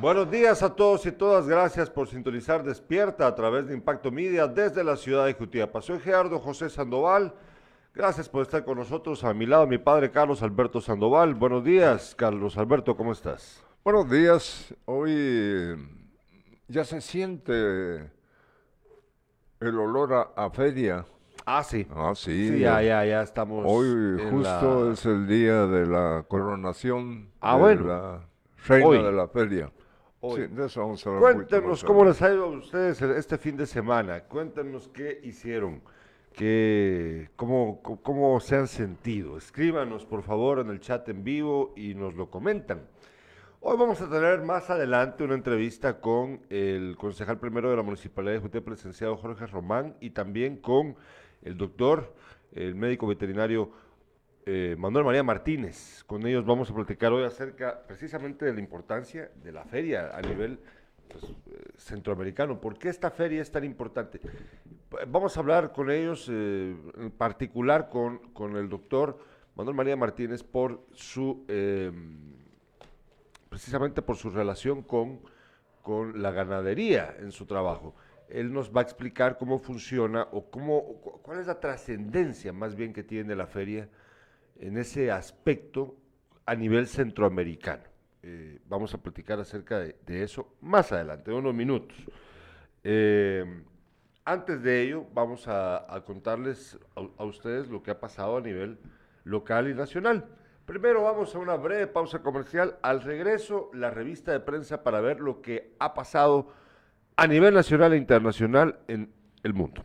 Buenos días a todos y todas. Gracias por sintonizar Despierta a través de Impacto Media desde la ciudad de Jutiapa. Soy Gerardo José Sandoval. Gracias por estar con nosotros. A mi lado, mi padre Carlos Alberto Sandoval. Buenos días, Carlos Alberto, ¿cómo estás? Buenos días. Hoy ya se siente el olor a, feria. Ah, sí. Ah, sí. sí ya, ya, ya estamos. Hoy justo es el día de la coronación ah, de la reina de la feria. Sí, de eso vamos a Cuéntenos cómo les ha ido a ustedes este fin de semana. Cuéntenos qué hicieron, qué, cómo, cómo se han sentido. Escríbanos, por favor, en el chat en vivo y nos lo comentan. Hoy vamos a tener más adelante una entrevista con el concejal primero de la Municipalidad de Jutepec, licenciado Jorge Román, y también con el doctor, el médico veterinario eh, Manuel María Martínez. Con ellos vamos a platicar hoy acerca precisamente de la importancia de la feria a nivel pues, eh, centroamericano. ¿Por qué esta feria es tan importante? Vamos a hablar con ellos, eh, en particular con, con, el doctor Manuel María Martínez, por su, precisamente por su relación con, con la ganadería en su trabajo él nos va a explicar cómo funciona o cómo, cuál es la trascendencia más bien que tiene la feria en ese aspecto a nivel centroamericano. Eh, vamos a platicar acerca de, eso más adelante, unos minutos. Eh, antes de ello, vamos a, contarles a, ustedes lo que ha pasado a nivel local y nacional. Primero vamos a una breve pausa comercial. Al regreso, la revista de prensa para ver lo que ha pasado a nivel nacional e internacional en el mundo.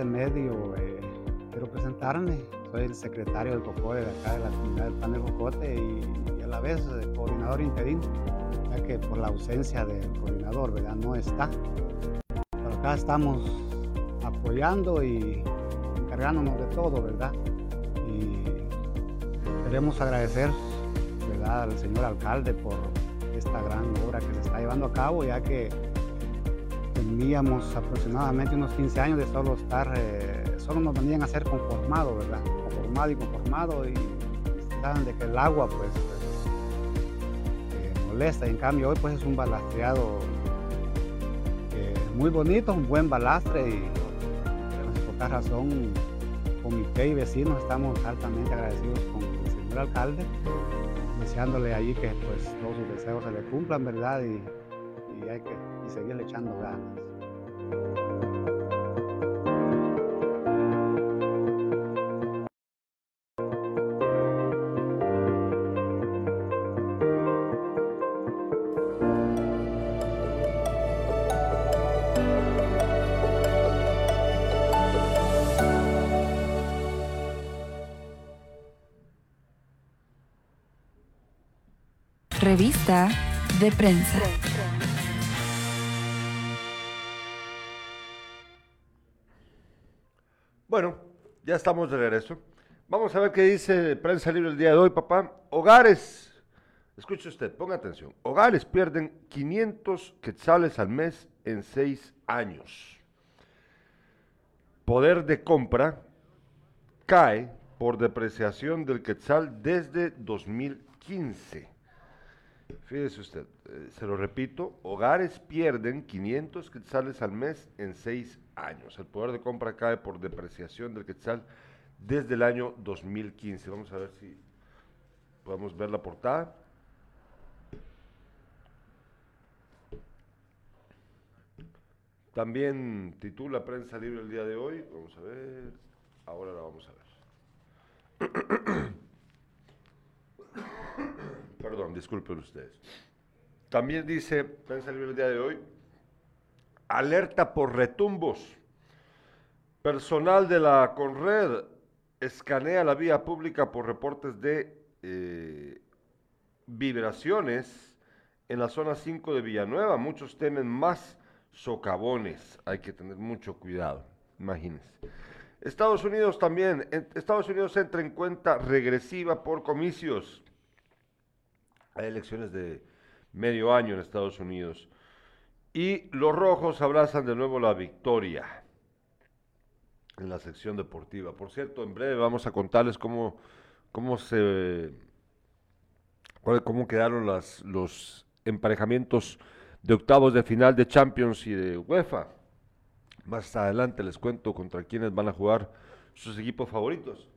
Este medio eh, quiero presentarme. Soy el secretario del COCODE de acá de la comunidad del Pan de Jocote y, a la vez eh, coordinador interino, ya que por la ausencia del coordinador, ¿verdad? No está. Pero acá estamos apoyando y encargándonos de todo, ¿verdad? Y queremos agradecer, ¿verdad? Al señor alcalde por esta gran obra que se está llevando a cabo, ya que teníamos aproximadamente unos 15 años de solo estar, eh, solo nos venían a ser conformado, ¿verdad? Conformado y conformado y saben de que el agua pues eh, molesta en cambio hoy pues es un balastreado eh, muy bonito, un buen balastre y por esta razón comité y vecinos estamos altamente agradecidos con el señor alcalde, deseándole allí que pues todos sus deseos se le cumplan, ¿verdad? Y hay que y seguirle echando ganas. Revista de prensa. Ya estamos de regreso. Vamos a ver qué dice Prensa Libre el día de hoy, papá. Hogares, escuche usted, ponga atención. Hogares pierden 500 quetzales al mes en seis años. Poder de compra cae por depreciación del quetzal desde 2015. Fíjese usted, eh, se lo repito, hogares pierden 500 quetzales al mes en seis años. El poder de compra cae por depreciación del quetzal desde el año 2015. Vamos a ver si podemos ver la portada. También titula Prensa Libre el día de hoy. Vamos a ver. Ahora la vamos a ver. Perdón, disculpen ustedes. También dice Prensa Libre el día de hoy. Alerta por retumbos. Personal de la Conred escanea la vía pública por reportes de eh, vibraciones en la zona 5 de Villanueva. Muchos temen más socavones. Hay que tener mucho cuidado, imagínense. Estados Unidos también. Estados Unidos entra en cuenta regresiva por comicios. Hay elecciones de medio año en Estados Unidos. Y los rojos abrazan de nuevo la victoria en la sección deportiva. Por cierto, en breve vamos a contarles cómo, cómo se cómo quedaron los emparejamientos de octavos de final de Champions y de UEFA. Más adelante les cuento contra quiénes van a jugar sus equipos favoritos.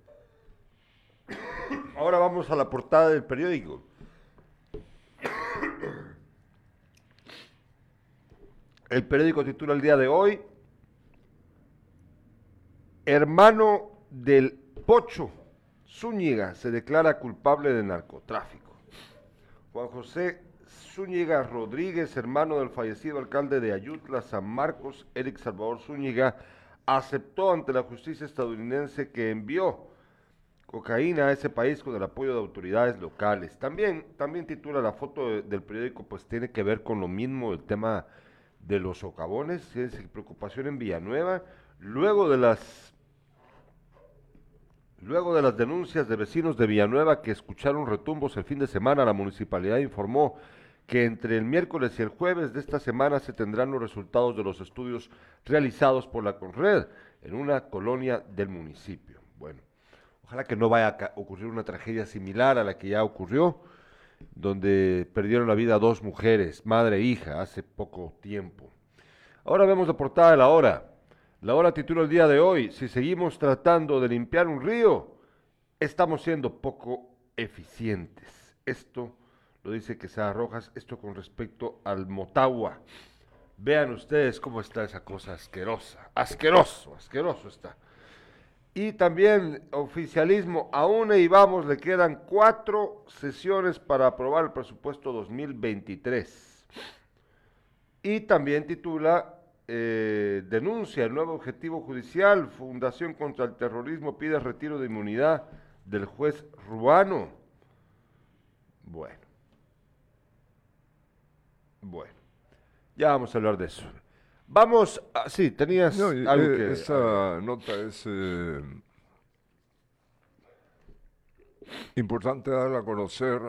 Ahora vamos a la portada del periódico. El periódico titula el día de hoy, hermano del Pocho Zúñiga se declara culpable de narcotráfico. Juan José Zúñiga Rodríguez, hermano del fallecido alcalde de Ayutla, San Marcos, Eric Salvador Zúñiga, aceptó ante la justicia estadounidense que envió cocaína a ese país con el apoyo de autoridades locales. También, también titula la foto del periódico, pues tiene que ver con lo mismo, el tema de los socavones, es preocupación en Villanueva, luego de las Luego de las denuncias de vecinos de Villanueva que escucharon retumbos el fin de semana, la municipalidad informó que entre el miércoles y el jueves de esta semana se tendrán los resultados de los estudios realizados por la Conred en una colonia del municipio. Bueno, ojalá que no vaya a ocurrir una tragedia similar a la que ya ocurrió, donde perdieron la vida dos mujeres, madre e hija, hace poco tiempo. Ahora vemos la portada de la hora. La hora titula el día de hoy, si seguimos tratando de limpiar un río, estamos siendo poco eficientes. Esto lo dice Quesada Rojas, esto con respecto al Motagua. Vean ustedes cómo está esa cosa asquerosa, asqueroso, asqueroso está. Y también oficialismo, aún y vamos, le quedan cuatro sesiones para aprobar el presupuesto 2023. Y también titula eh, denuncia el nuevo objetivo judicial. Fundación contra el Terrorismo pide retiro de inmunidad del juez Ruano. Bueno. Bueno. Ya vamos a hablar de eso. Vamos, a, sí, tenías algo eh, que... Esa nota es eh, importante darla a conocer.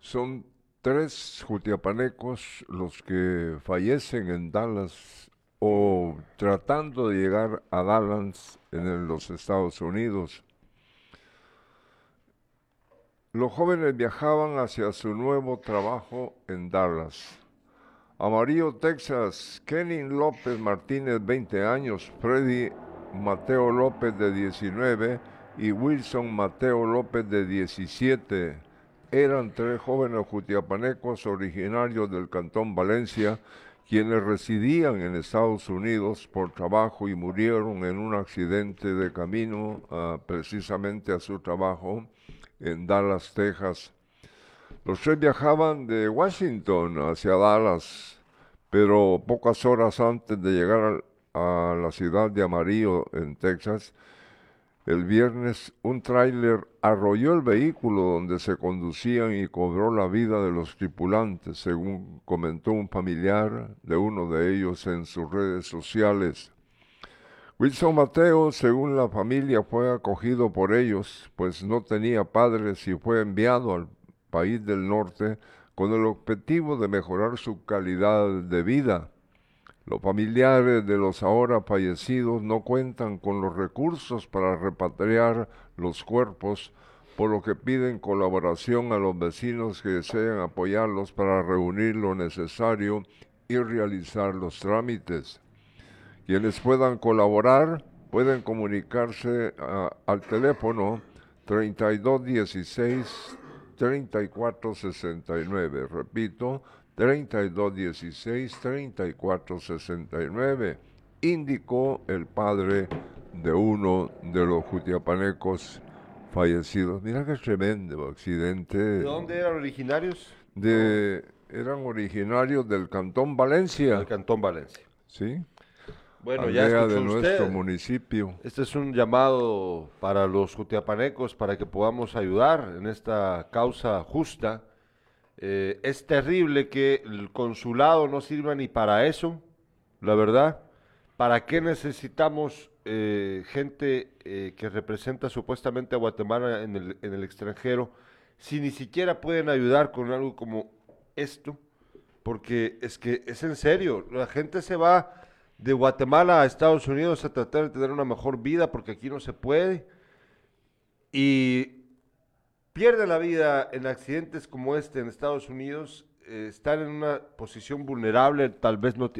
Son tres jutiapanecos los que fallecen en Dallas o tratando de llegar a Dallas en los Estados Unidos. Los jóvenes viajaban hacia su nuevo trabajo en Dallas. Amarillo, Texas, Kenny López Martínez, 20 años, Freddy Mateo López, de 19, y Wilson Mateo López, de 17 eran tres jóvenes jutiapanecos originarios del Cantón Valencia, quienes residían en Estados Unidos por trabajo y murieron en un accidente de camino ah, precisamente a su trabajo en Dallas, Texas. Los tres viajaban de Washington hacia Dallas, pero pocas horas antes de llegar a la ciudad de Amarillo, en Texas, el viernes un tráiler arrolló el vehículo donde se conducían y cobró la vida de los tripulantes, según comentó un familiar de uno de ellos en sus redes sociales. Wilson Mateo, según la familia, fue acogido por ellos, pues no tenía padres y fue enviado al país del norte con el objetivo de mejorar su calidad de vida. Los familiares de los ahora fallecidos no cuentan con los recursos para repatriar los cuerpos, por lo que piden colaboración a los vecinos que desean apoyarlos para reunir lo necesario y realizar los trámites. Quienes puedan colaborar pueden comunicarse al teléfono 3216 3469. Repito, 3216 3469, indicó el padre de uno de los jutiapanecos fallecidos. Mira qué tremendo accidente. ¿De dónde eran originarios? De, eran originarios del Cantón Valencia. Del Cantón Valencia. Sí. Bueno, ya de nuestro municipio. Este es un llamado para los jutiapanecos para que podamos ayudar en esta causa justa eh, es terrible que el consulado no sirva ni para eso, la verdad. ¿Para qué necesitamos eh, gente eh, que representa supuestamente a Guatemala en el, extranjero si ni siquiera pueden ayudar con algo como esto? porque es que es en serio, la gente se va de Guatemala a Estados Unidos a tratar de tener una mejor vida porque aquí no se puede. Y pierde la vida en accidentes como este en Estados Unidos, eh, están en una posición vulnerable, tal vez no,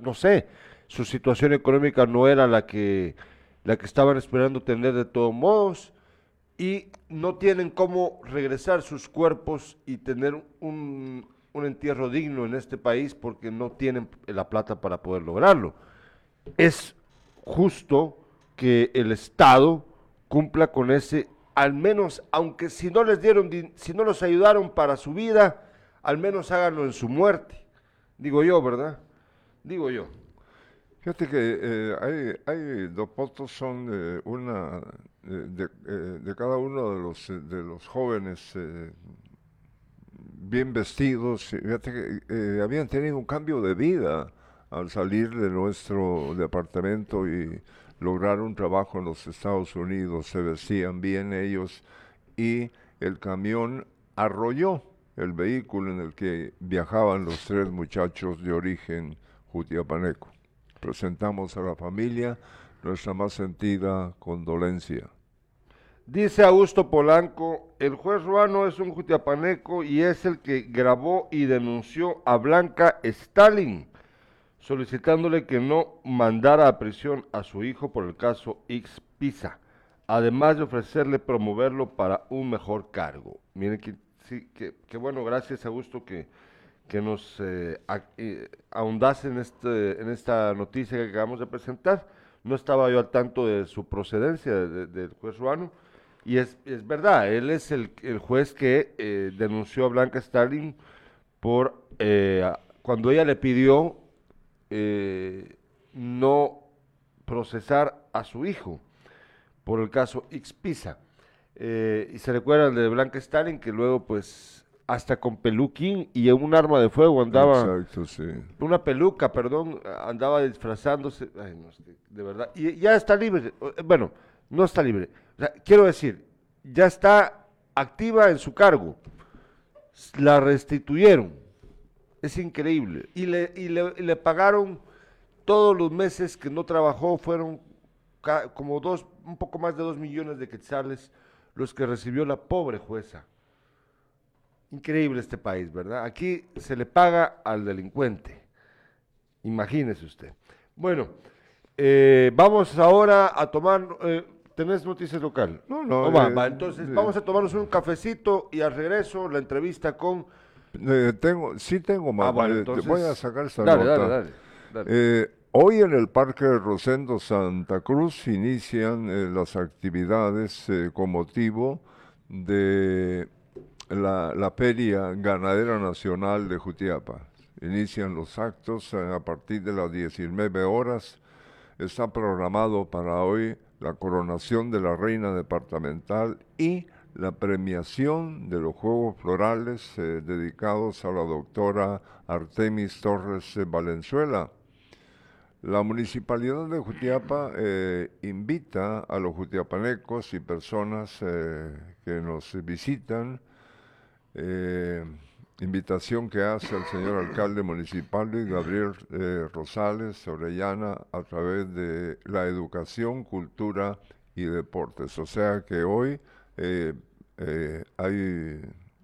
no sé, su situación económica no era la que, la que estaban esperando tener de todos modos y no tienen cómo regresar sus cuerpos y tener un, un entierro digno en este país porque no tienen la plata para poder lograrlo. Es justo que el Estado cumpla con ese, al menos, aunque si no les dieron, si no los ayudaron para su vida, al menos háganlo en su muerte. Digo yo, ¿verdad? Digo yo. Fíjate que eh, hay, dos puntos, son eh, una de, eh, de, cada uno de los, de los jóvenes bien vestidos. Que habían tenido un cambio de vida al salir de nuestro departamento y lograr un trabajo en los Estados Unidos. Se vestían bien ellos y el camión arrolló el vehículo en el que viajaban los tres muchachos de origen jutiapaneco presentamos a la familia nuestra más sentida condolencia. Dice Augusto Polanco, el juez Ruano es un jutiapaneco y es el que grabó y denunció a Blanca Stalin, solicitándole que no mandara a prisión a su hijo por el caso X Pisa, además de ofrecerle promoverlo para un mejor cargo. Miren que, sí, que, bueno, gracias Augusto que que nos eh, eh, ahondase en, este, en esta noticia que acabamos de presentar. No estaba yo al tanto de su procedencia del juez Ruano. Y es, es, verdad, él es el, el juez que eh, denunció a Blanca Stalin por cuando ella le pidió no procesar a su hijo por el caso X-Pisa. y se recuerdan de Blanca Stalin que luego pues hasta con peluquín y un arma de fuego andaba. Exacto, sí. Una peluca, perdón, andaba disfrazándose. Ay, no, de verdad. Y ya está libre. Eh, bueno, no está libre. quiero decir, ya está activa en su cargo. La restituyeron. Es increíble. Y le, y le, le pagaron todos los meses que no trabajó, fueron como dos, un poco más de dos millones de quetzales los que recibió la pobre jueza. Increíble este país, ¿verdad? Aquí se le paga al delincuente. Imagínese usted. Bueno, eh, vamos ahora a tomar. Eh, ¿Tenés noticias local? No, no. va, eh, Entonces, vamos a tomarnos un cafecito y al regreso la entrevista con. tengo, sí tengo más. Ah, voy a sacar esta dale, nota. Dale, dale, hoy en el Parque Rosendo Santa Cruz inician las actividades con motivo de la, la Feria Ganadera Nacional de Jutiapa. Inician los actos eh, a partir de las 19 horas. Está programado para hoy la coronación de la reina departamental y la premiación de los Juegos Florales eh, dedicados a la doctora Artemis Torres Valenzuela. La municipalidad de Jutiapa eh, invita a los jutiapanecos y personas que nos visitan eh, invitación que hace el señor alcalde municipal Gabriel eh, Rosales Orellana a través de la educación, cultura y deportes. O sea que hoy eh, hay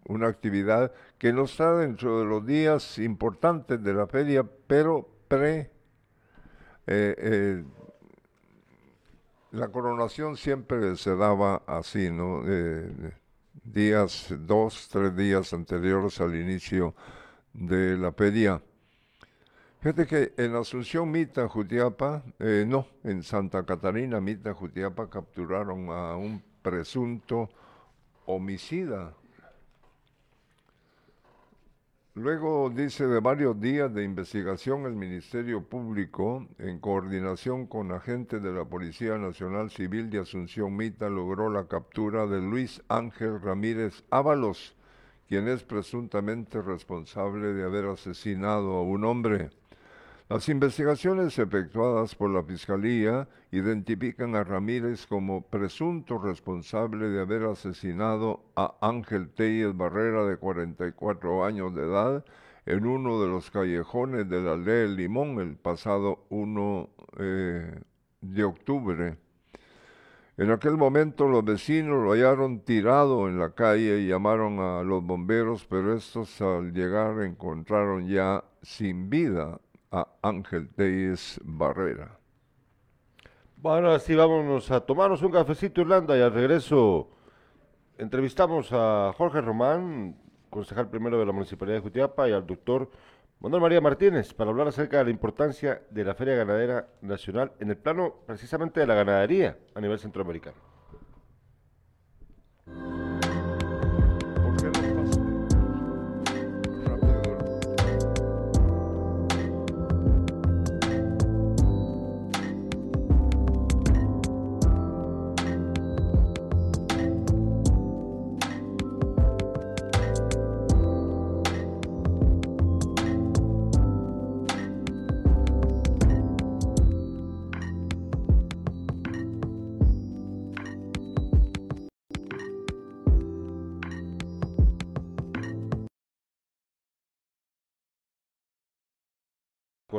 una actividad que no está dentro de los días importantes de la feria, pero pre... la coronación siempre se daba así, ¿no? Días, dos, tres días anteriores al inicio de la feria. Fíjate que en Asunción, Mita, Jutiapa, eh, no, en Santa Catarina, Mita, Jutiapa, capturaron a un presunto homicida Luego dice de varios días de investigación el Ministerio Público, en coordinación con agentes de la Policía Nacional Civil de Asunción Mita, logró la captura de Luis Ángel Ramírez Ábalos, quien es presuntamente responsable de haber asesinado a un hombre. Las investigaciones efectuadas por la Fiscalía identifican a Ramírez como presunto responsable de haber asesinado a Ángel Teyes Barrera, de 44 años de edad, en uno de los callejones de la aldea del Limón el pasado 1 eh, de octubre. En aquel momento los vecinos lo hallaron tirado en la calle y llamaron a los bomberos, pero estos al llegar encontraron ya sin vida a Ángel Teyes Barrera. Bueno, así vámonos a tomarnos un cafecito Irlanda y al regreso entrevistamos a Jorge Román, concejal primero de la Municipalidad de Jutiapa, y al doctor Manuel María Martínez para hablar acerca de la importancia de la Feria Ganadera Nacional en el plano precisamente de la ganadería a nivel centroamericano.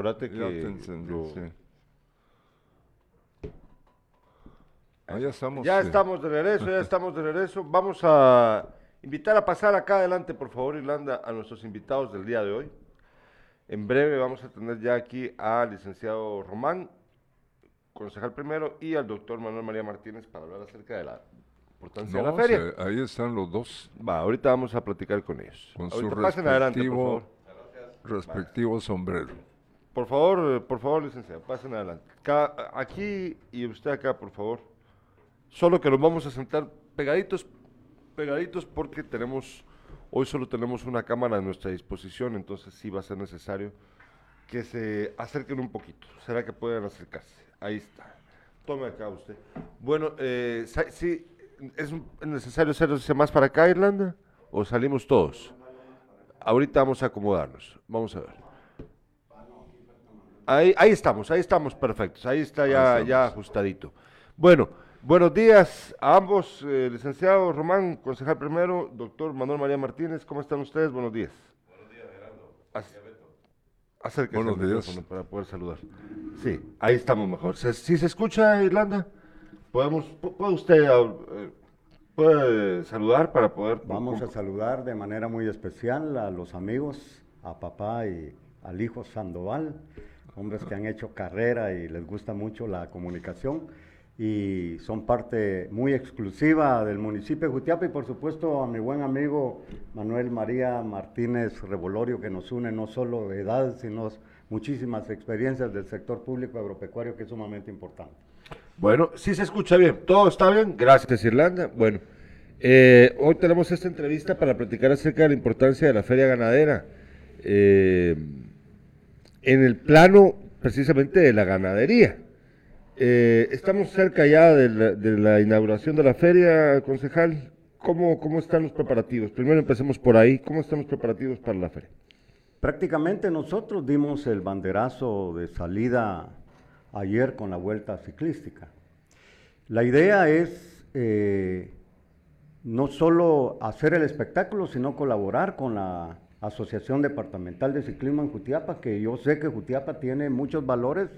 Acuérdate que. Ah, ya estamos. Ya estamos de regreso, ya estamos de regreso. Vamos a invitar a pasar acá adelante, por favor, Irlanda, a nuestros invitados del día de hoy. En breve vamos a tener ya aquí al licenciado Román, concejal primero, y al doctor Manuel María Martínez para hablar acerca de la importancia de la feria. ahí están los dos. Va, ahorita vamos a platicar con ellos. Con su respectivo, respectivo sombrero. Por favor, por favor, licenciado, pasen adelante. aquí y usted acá, por favor. Solo que nos vamos a sentar pegaditos, pegaditos porque tenemos, hoy solo tenemos una cámara a nuestra disposición, entonces sí va a ser necesario que se acerquen un poquito. ¿Será que pueden acercarse? Ahí está. Tome acá usted. Bueno, eh, sí, ¿es necesario hacerse más para acá, Irlanda? ¿O salimos todos? Ahorita vamos a acomodarnos. Vamos a ver. Ahí, estamos, ahí estamos perfectos, ahí está ya, ya ajustadito. Bueno, buenos días a ambos, eh, licenciado Román, concejal primero, doctor Manuel María Martínez, ¿cómo están ustedes? Buenos días. Buenos días, Gerardo. Acérquese buenos días. para poder saludar. Sí, ahí estamos mejor. ¿Sí se escucha, Irlanda? ¿Podemos, ¿Puede usted eh, puede saludar para poder... Vamos a saludar de manera muy especial a los amigos, a papá y al hijo Sandoval hombres que han hecho carrera y les gusta mucho la comunicación y son parte muy exclusiva del municipio de Jutiapa y por supuesto a mi buen amigo Manuel María Martínez Revolorio que nos une no solo de edad sino muchísimas experiencias del sector público agropecuario que es sumamente importante. Bueno, sí se escucha bien, todo está bien, gracias Irlanda. Bueno, eh, hoy tenemos esta entrevista para platicar acerca de la importancia de la feria ganadera. Eh, en el plano precisamente de la ganadería. Eh, estamos cerca ya de la, inauguración de la feria, concejal. ¿Cómo, ¿Cómo están los preparativos? Primero empecemos por ahí. ¿Cómo están los preparativos para la feria? Prácticamente nosotros dimos el banderazo de salida ayer con la vuelta ciclística. La idea es eh, no solo hacer el espectáculo, sino colaborar con la Asociación Departamental de Ciclismo en Jutiapa, que yo sé que Jutiapa tiene muchos valores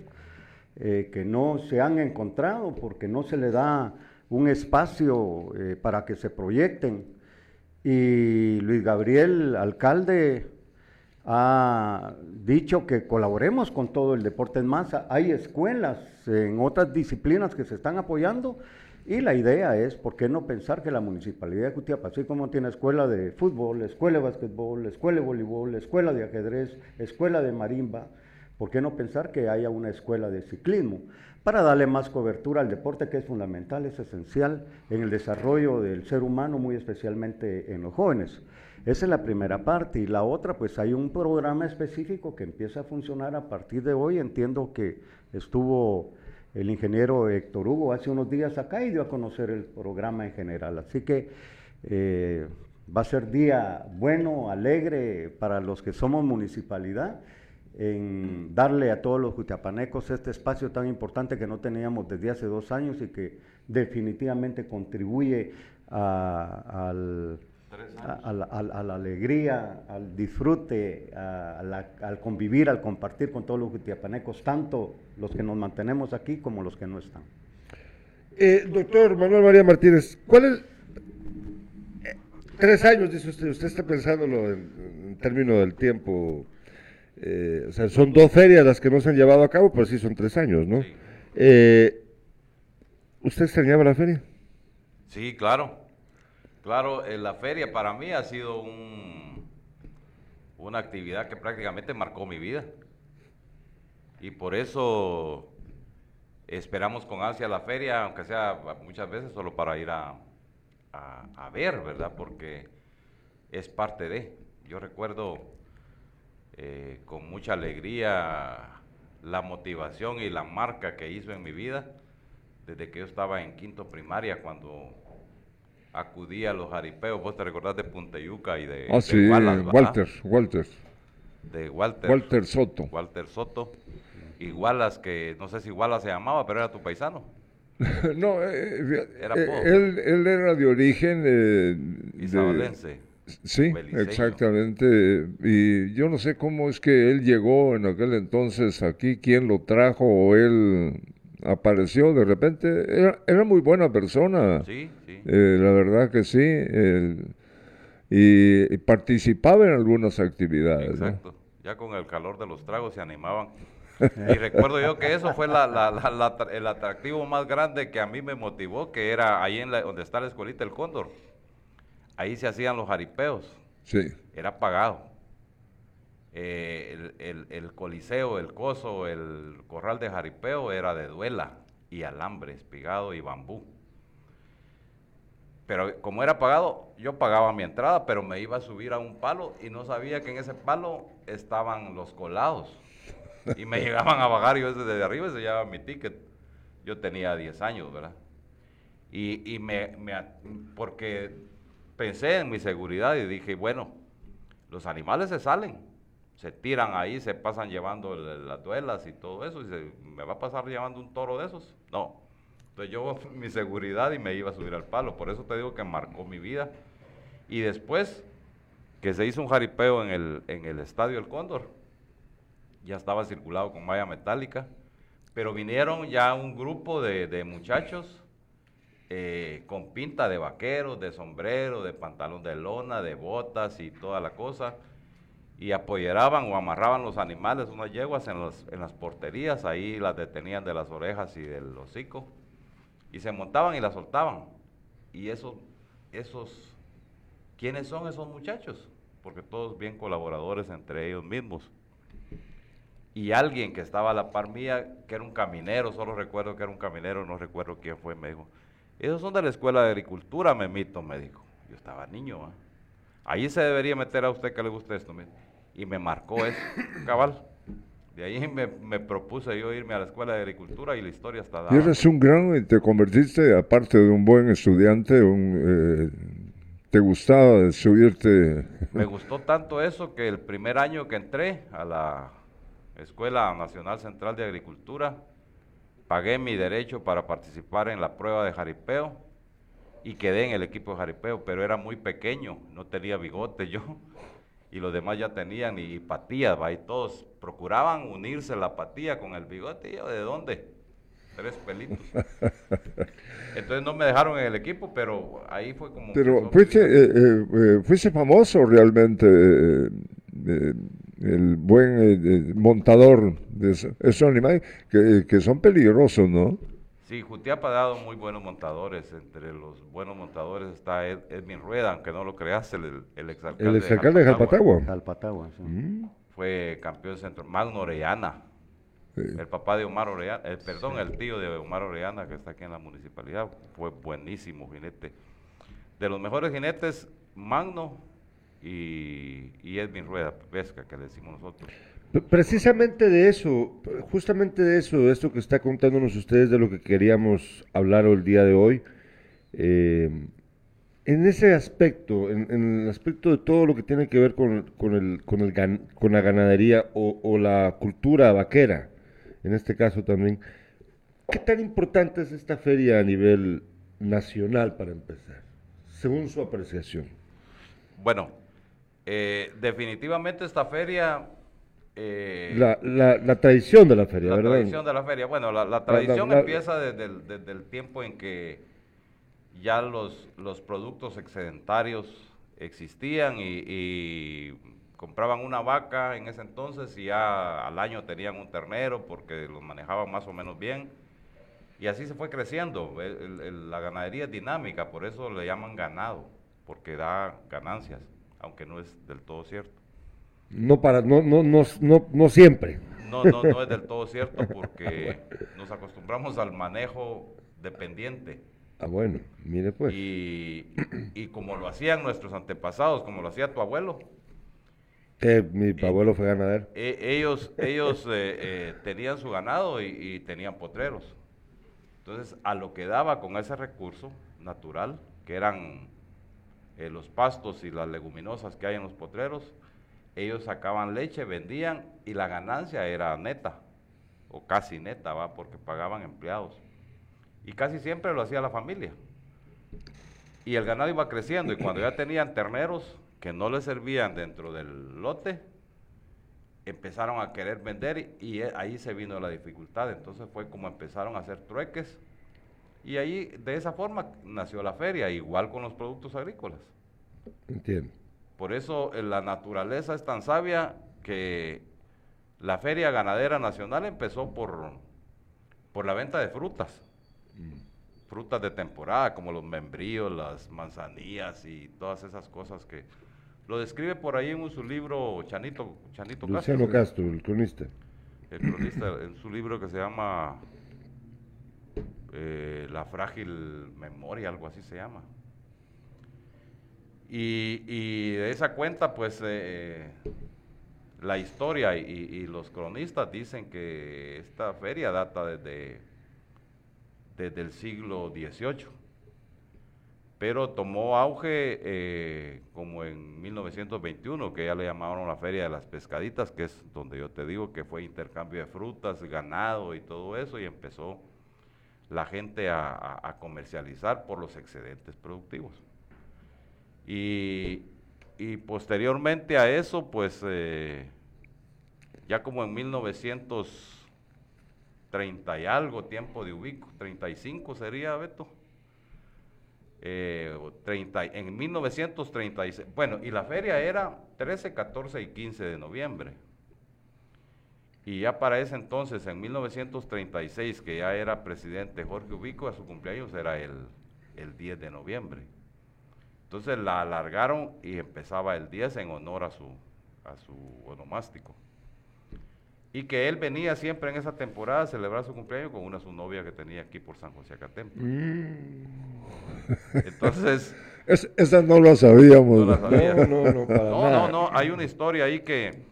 eh, que no se han encontrado porque no se le da un espacio eh, para que se proyecten. Y Luis Gabriel, alcalde, ha dicho que colaboremos con todo el deporte en masa. Hay escuelas en otras disciplinas que se están apoyando y la idea es, ¿por qué no pensar que la municipalidad de Cutiapa, así como tiene escuela de fútbol, escuela de básquetbol, escuela de voleibol, escuela de ajedrez, escuela de marimba, ¿por qué no pensar que haya una escuela de ciclismo? Para darle más cobertura al deporte que es fundamental, es esencial en el desarrollo del ser humano, muy especialmente en los jóvenes. Esa es la primera parte. Y la otra, pues hay un programa específico que empieza a funcionar a partir de hoy. Entiendo que estuvo el ingeniero Héctor Hugo hace unos días acá y dio a conocer el programa en general. Así que eh, va a ser día bueno, alegre para los que somos municipalidad en darle a todos los jutiapanecos este espacio tan importante que no teníamos desde hace dos años y que definitivamente contribuye al a, la, alegría, al disfrute, al convivir, al compartir con todos los jutiapanecos, tanto los que nos mantenemos aquí como los que no están. Eh, doctor Manuel María Martínez, ¿cuál es? Eh, tres años, dice usted, usted está pensándolo en, términos del tiempo. Eh, o sea, son dos ferias las que no se han llevado a cabo, pero sí son tres años, ¿no? ¿Usted extrañaba la feria? Sí, claro. Claro, la feria para mí ha sido un, una actividad que prácticamente marcó mi vida. Y por eso esperamos con ansia la feria, aunque sea muchas veces solo para ir a, a, ver, ¿verdad? Porque es parte de. Yo recuerdo eh, con mucha alegría la motivación y la marca que hizo en mi vida desde que yo estaba en quinto primaria cuando acudía a los jaripeos. Vos te recordás de Punteyuca y de, ah, sí, Walter, Walter. De Walter. Walter Soto. Walter Soto. Igualas que, no sé si Igualas se llamaba, pero era tu paisano. no, eh, eh, era eh, él, él, era de origen eh, Sí, exactamente. Y yo no sé cómo es que él llegó en aquel entonces aquí, quién lo trajo o él apareció de repente. Era, era muy buena persona. Sí, sí. la verdad que sí. y, participaba en algunas actividades. Exacto. Ya con el calor de los tragos se animaban. Y recuerdo yo que eso fue el atractivo más grande que a mí me motivó, que era ahí en donde está la escuelita El Cóndor. Ahí se hacían los jaripeos. Sí. Era pagado. Eh, el, coliseo, el coso, el corral de jaripeo era de duela y alambre, espigado y bambú. Pero como era pagado, yo pagaba mi entrada, pero me iba a subir a un palo y no sabía que en ese palo estaban los colados. Y me llegaban a bajar, yo desde arriba se llevaba mi ticket. Yo tenía 10 años, ¿verdad? Y, me, porque pensé en mi seguridad y dije, bueno, los animales se salen, se tiran ahí, se pasan llevando las duelas y todo eso, y se, ¿me va a pasar llevando un toro de esos? No. Entonces yo mi seguridad y me iba a subir al palo, por eso te digo que marcó mi vida. Y después que se hizo un jaripeo en el, en el Estadio El Cóndor, ya estaba circulado con malla metálica, pero vinieron ya un grupo de, muchachos eh, con pinta de vaqueros, de sombrero, de pantalón de lona, de botas y toda la cosa, y apoyeraban o amarraban los animales, unas yeguas en, en las porterías, ahí las detenían de las orejas y del hocico, y se montaban y las soltaban. Y esos, esos, ¿quiénes son esos muchachos? Porque todos bien colaboradores entre ellos mismos y alguien que estaba a la par mía, que era un caminero, solo recuerdo que era un caminero, no recuerdo quién fue, me dijo, esos son de la escuela de agricultura, Memito, me dijo. Yo estaba niño, ahí se debería meter a usted que le guste esto, y me marcó eso, cabal. De ahí me, propuse yo irme a la escuela de agricultura y la historia está dada. Y eres un gran, te convertiste, aparte de un buen estudiante, un, eh, ¿te gustaba subirte? Me gustó tanto eso que el primer año que entré a la Escuela Nacional Central de Agricultura, pagué mi derecho para participar en la prueba de jaripeo y quedé en el equipo de jaripeo, pero era muy pequeño, no tenía bigote yo, y los demás ya tenían y patías, y todos procuraban unirse la patía con el bigote, ¿de dónde? Tres pelitos. Entonces no me dejaron en el equipo, pero ahí fue como... Pero fuiste, eh, eh, eh, fuiste famoso realmente el buen eh, eh, montador de esos animales que, son peligrosos, ¿no? Sí, Jutiapa ha dado muy buenos montadores. Entre los buenos montadores está Edwin Rueda, aunque no lo creas, el, el exalcalde, el exalcalde de Jalpatagua. Jalpatagua, sí. Mm. Fue campeón centro. Magno Orellana, el papá de Omar Orellana, eh, perdón, el tío de Omar Orellana, que está aquí en la municipalidad, fue buenísimo jinete. De los mejores jinetes, Magno y, y Edwin Rueda Pesca, que le decimos nosotros. Precisamente de eso, justamente de eso, de esto que está contándonos ustedes, de lo que queríamos hablar el día de hoy, eh, en ese aspecto, en, el aspecto de todo lo que tiene que ver con, con, el, con, el, con la ganadería o, la cultura vaquera, en este caso también, ¿qué tan importante es esta feria a nivel nacional para empezar, según su apreciación? Bueno, eh, definitivamente esta feria... Eh, la, tradición de la feria, la ¿verdad? La tradición de la feria. Bueno, la, tradición empieza desde el, tiempo en que ya los, los productos excedentarios existían y, compraban una vaca en ese entonces y ya al año tenían un ternero porque lo manejaban más o menos bien. Y así se fue creciendo. la ganadería es dinámica, por eso le llaman ganado, porque da ganancias aunque no es del todo cierto. No para, no, no, no, no, no siempre. No, no, no es del todo cierto porque nos acostumbramos al manejo dependiente. Ah, bueno, mire pues. Y, y como lo hacían nuestros antepasados, como lo hacía tu abuelo. mi eh, abuelo fue ganadero. Eh, ellos ellos eh, tenían su ganado y, y, tenían potreros. Entonces, a lo que daba con ese recurso natural, que eran eh, los pastos y las leguminosas que hay en los potreros, ellos sacaban leche, vendían y la ganancia era neta, o casi neta, ¿va? porque pagaban empleados. Y casi siempre lo hacía la familia. Y el ganado iba creciendo y cuando ya tenían terneros que no les servían dentro del lote, empezaron a querer vender y, y ahí se vino la dificultad. Entonces fue como empezaron a hacer trueques y ahí, de esa forma, nació la feria, igual con los productos agrícolas. Entiendo. Por eso eh, la naturaleza es tan sabia que la Feria Ganadera Nacional empezó por, por la venta de frutas. Mm. Frutas de temporada, como los membríos, las manzanillas y todas esas cosas que lo describe por ahí en su libro Chanito, Chanito Luciano Castro, el cronista. El cronista, en su libro que se llama eh, La frágil memoria, algo así se llama. Y, de esa cuenta, pues, eh, la historia y, los cronistas dicen que esta feria data desde, desde el siglo XVIII, pero tomó auge eh, como en 1921, que ya le llamaron la Feria de las Pescaditas, que es donde yo te digo que fue intercambio de frutas, ganado y todo eso, y empezó la gente a, comercializar por los excedentes productivos. Y, posteriormente a eso, pues eh, ya como en 1930 y algo, tiempo de ubico, 35 sería, Beto. Eh, 30, en 1936, bueno, y la feria era 13, 14 y 15 de noviembre. Y ya para ese entonces, en 1936, que ya era presidente Jorge Ubico, a su cumpleaños era el, el 10 de noviembre. Entonces la alargaron y empezaba el 10 en honor a su, a su onomástico. Y que él venía siempre en esa temporada a celebrar su cumpleaños con una su novia que tenía aquí por San José Acatempo. Mm. Entonces... esa no la sabíamos. No, no, no, no, no, no, hay una historia ahí que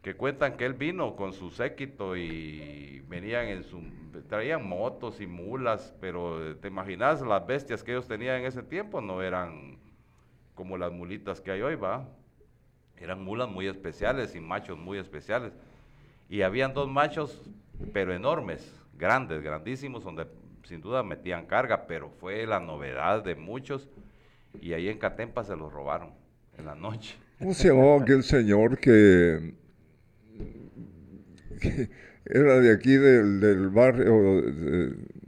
que cuentan que él vino con su séquito y venían en su traían motos y mulas, pero te imaginas las bestias que ellos tenían en ese tiempo no eran como las mulitas que hay hoy, va. Eran mulas muy especiales y machos muy especiales. Y habían dos machos, pero enormes, grandes, grandísimos, donde sin duda metían carga, pero fue la novedad de muchos. Y ahí en Catempa se los robaron en la noche. ¿Cómo se llamaba aquel señor que era de aquí del, barrio,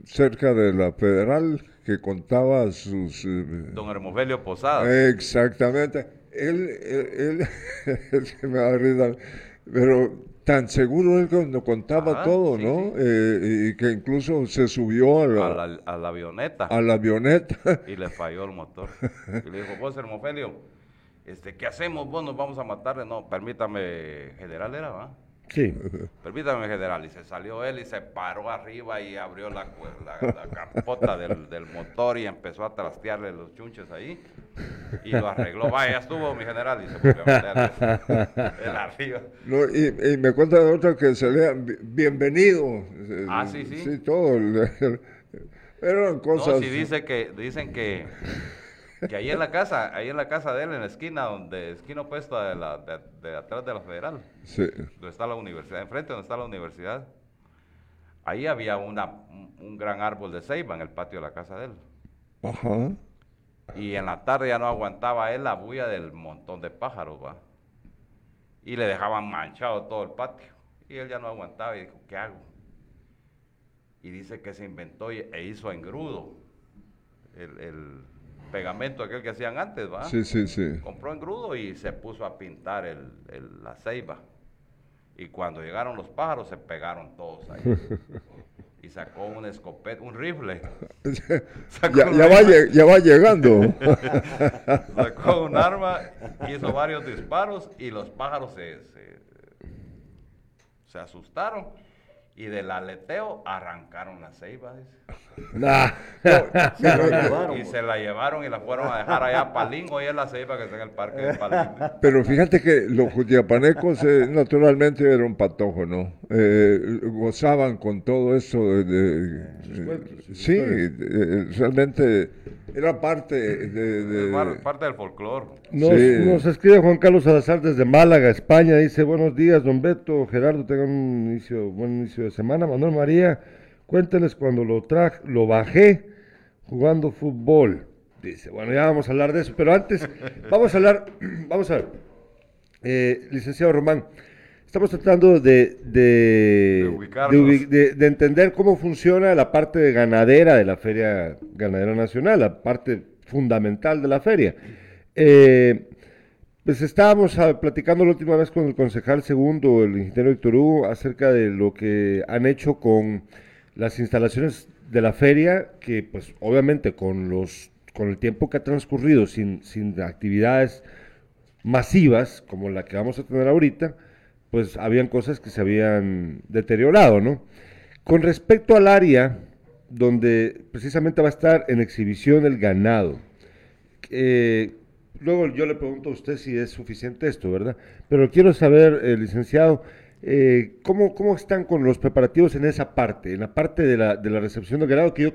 cerca de la Federal, que contaba sus... Eh, Don Hermovelio Posada. Exactamente. Él, él, él, me va pero tan seguro él cuando contaba todo, ¿no? Eh, y que incluso se subió a la, a la, avioneta. A la avioneta. Y le falló el motor. Y le dijo, vos, Hermovelio, este, ¿qué hacemos? Vos nos vamos a matarle. No, permítame, general era, ¿va? Sí. Permítame, general. Y se salió él y se paró arriba y abrió la, la, capota del, del, motor y empezó a trastearle los chunches ahí. Y lo arregló. Vaya, estuvo mi general y se volvió a meter arriba. No, y, me cuenta de otra que se lea bienvenido. Ah, sí, sí. Sí, todo. Eran cosas. No, sí, dice que, dicen que que ahí en la casa, ahí en la casa de él, en la esquina, donde esquina opuesta de, la, de, atrás de la federal, sí. donde está la universidad, enfrente donde está la universidad, ahí había una, un, gran árbol de ceiba en el patio de la casa de él. Ajá. Y en la tarde ya no aguantaba él la bulla del montón de pájaros, va. Y le dejaban manchado todo el patio. Y él ya no aguantaba y dijo, ¿qué hago? Y dice que se inventó e hizo engrudo el, el pegamento aquel que hacían antes, ¿va? Sí, sí, sí. Compró engrudo y se puso a pintar el, la ceiba. Y cuando llegaron los pájaros se pegaron todos ahí. y sacó un escopeta, un rifle. ya, va, ya, va, llegando. sacó un arma, hizo varios disparos y los pájaros se, se, se asustaron y del aleteo arrancaron la ceiba. y se la llevaron y la fueron a dejar allá a Palingo, y es la ceiba que está en el parque de Palingo. Pero fíjate que los jutiapanecos eh, naturalmente era un patojo, ¿no? Eh, gozaban con todo eso de... sí, eh, realmente era parte de... parte del folclore. Nos, escribe Juan Carlos Salazar desde Málaga, España, dice, buenos días, don Beto, Gerardo, tengan un inicio, buen inicio de semana. Manuel María, cuénteles cuando lo traje, lo bajé jugando fútbol. Dice, bueno, ya vamos a hablar de eso, pero antes vamos a hablar, vamos a ver, eh, licenciado Román, estamos tratando de, de, de, entender cómo funciona la parte de ganadera de la Feria Ganadera Nacional, la parte fundamental de la feria. Eh, pues estábamos ah, platicando la última vez con el concejal segundo, el ingeniero Héctor Hugo, acerca de lo que han hecho con las instalaciones de la feria, que pues obviamente con los con el tiempo que ha transcurrido sin, sin actividades masivas como la que vamos a tener ahorita, pues habían cosas que se habían deteriorado, ¿no? Con respecto al área donde precisamente va a estar en exhibición el ganado, eh, luego yo le pregunto a usted si es suficiente esto, ¿verdad? Pero quiero saber, eh, licenciado, eh, ¿cómo, ¿cómo están con los preparativos en esa parte, en la parte de la, de la recepción del ganado, que yo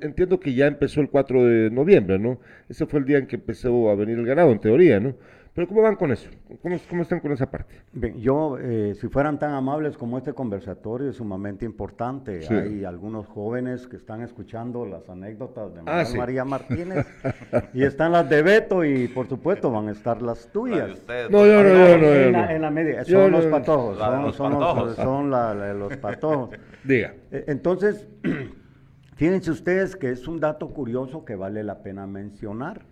entiendo que ya empezó el 4 de noviembre, ¿no? Ese fue el día en que empezó a venir el ganado, en teoría, ¿no? Pero ¿cómo van con eso? ¿Cómo, cómo están con esa parte? Bien, yo, eh, si fueran tan amables como este conversatorio, es sumamente importante. Hay algunos jóvenes que están escuchando las anécdotas de ah, María Martínez y están las de Beto y por supuesto van a estar las tuyas. no, yo no, yo no. En, la, en la media, son los patojos, son, los, son patojos. son los patojos. Diga. E, entonces, fíjense ustedes que es un dato curioso que vale la pena mencionar.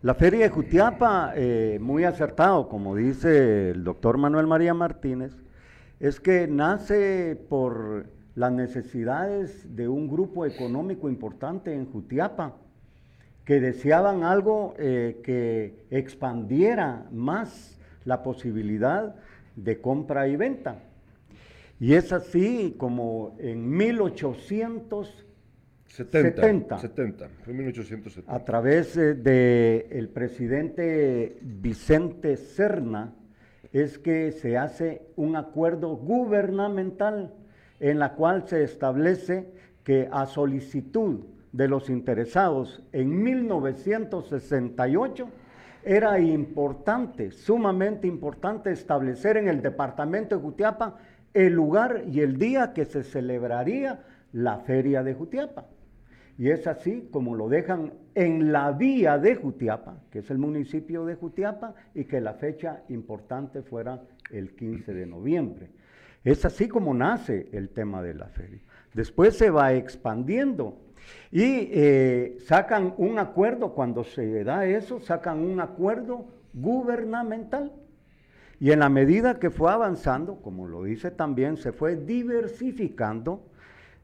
La feria de Jutiapa, eh, muy acertado, como dice el doctor Manuel María Martínez, es que nace por las necesidades de un grupo económico importante en Jutiapa, que deseaban algo eh, que expandiera más la posibilidad de compra y venta. Y es así como en 1800 70, 70, 1870. A través del de el presidente Vicente Serna es que se hace un acuerdo gubernamental en la cual se establece que a solicitud de los interesados en 1968 era importante, sumamente importante establecer en el departamento de Jutiapa el lugar y el día que se celebraría la feria de Jutiapa. Y es así como lo dejan en la vía de Jutiapa, que es el municipio de Jutiapa, y que la fecha importante fuera el 15 de noviembre. Es así como nace el tema de la feria. Después se va expandiendo y eh, sacan un acuerdo, cuando se da eso, sacan un acuerdo gubernamental. Y en la medida que fue avanzando, como lo dice también, se fue diversificando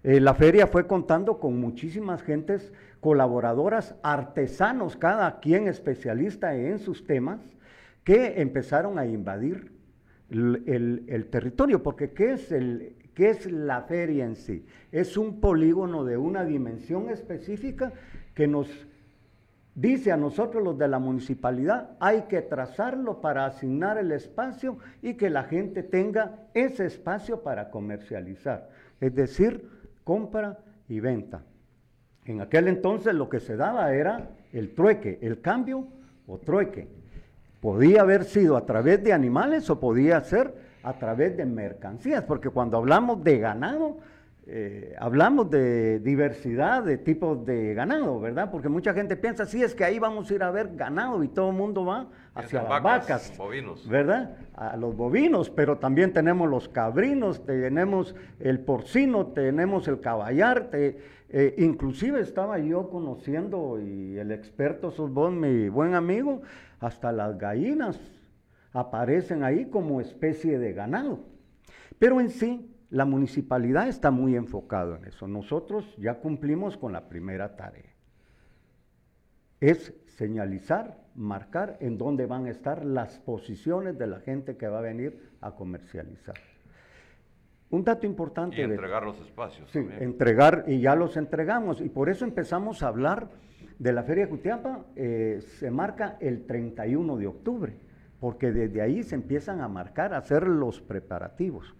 eh, la feria fue contando con muchísimas gentes colaboradoras, artesanos, cada quien especialista en sus temas, que empezaron a invadir el, territorio, porque ¿qué es, el, ¿qué es la feria en sí? Es un polígono de una dimensión específica que nos dice a nosotros los de la municipalidad, hay que trazarlo para asignar el espacio y que la gente tenga ese espacio para comercializar. Es decir, compra y venta. En aquel entonces lo que se daba era el trueque, el cambio o trueque. Podía haber sido a través de animales o podía ser a través de mercancías, porque cuando hablamos de ganado, eh, hablamos de diversidad de tipos de ganado, ¿verdad? Porque mucha gente piensa, sí, es que ahí vamos a ir a ver ganado y todo el mundo va hacia las vacas, bovinos. ¿verdad? A los bovinos, pero también tenemos los cabrinos, tenemos el porcino, tenemos el caballar, eh, inclusive estaba yo conociendo, y el experto sos vos, mi buen amigo, hasta las gallinas aparecen ahí como especie de ganado. Pero en sí, la municipalidad está muy enfocado en eso. Nosotros ya cumplimos con la primera tarea. Es señalizar, marcar en dónde van a estar las posiciones de la gente que va a venir a comercializar. Un dato importante. Y entregar los espacios. Sí, entregar, y ya los entregamos. Y por eso empezamos a hablar de la Feria de Jutiapa. Eh, se marca el 31 de octubre, porque desde ahí se empiezan a marcar, a hacer los preparativos.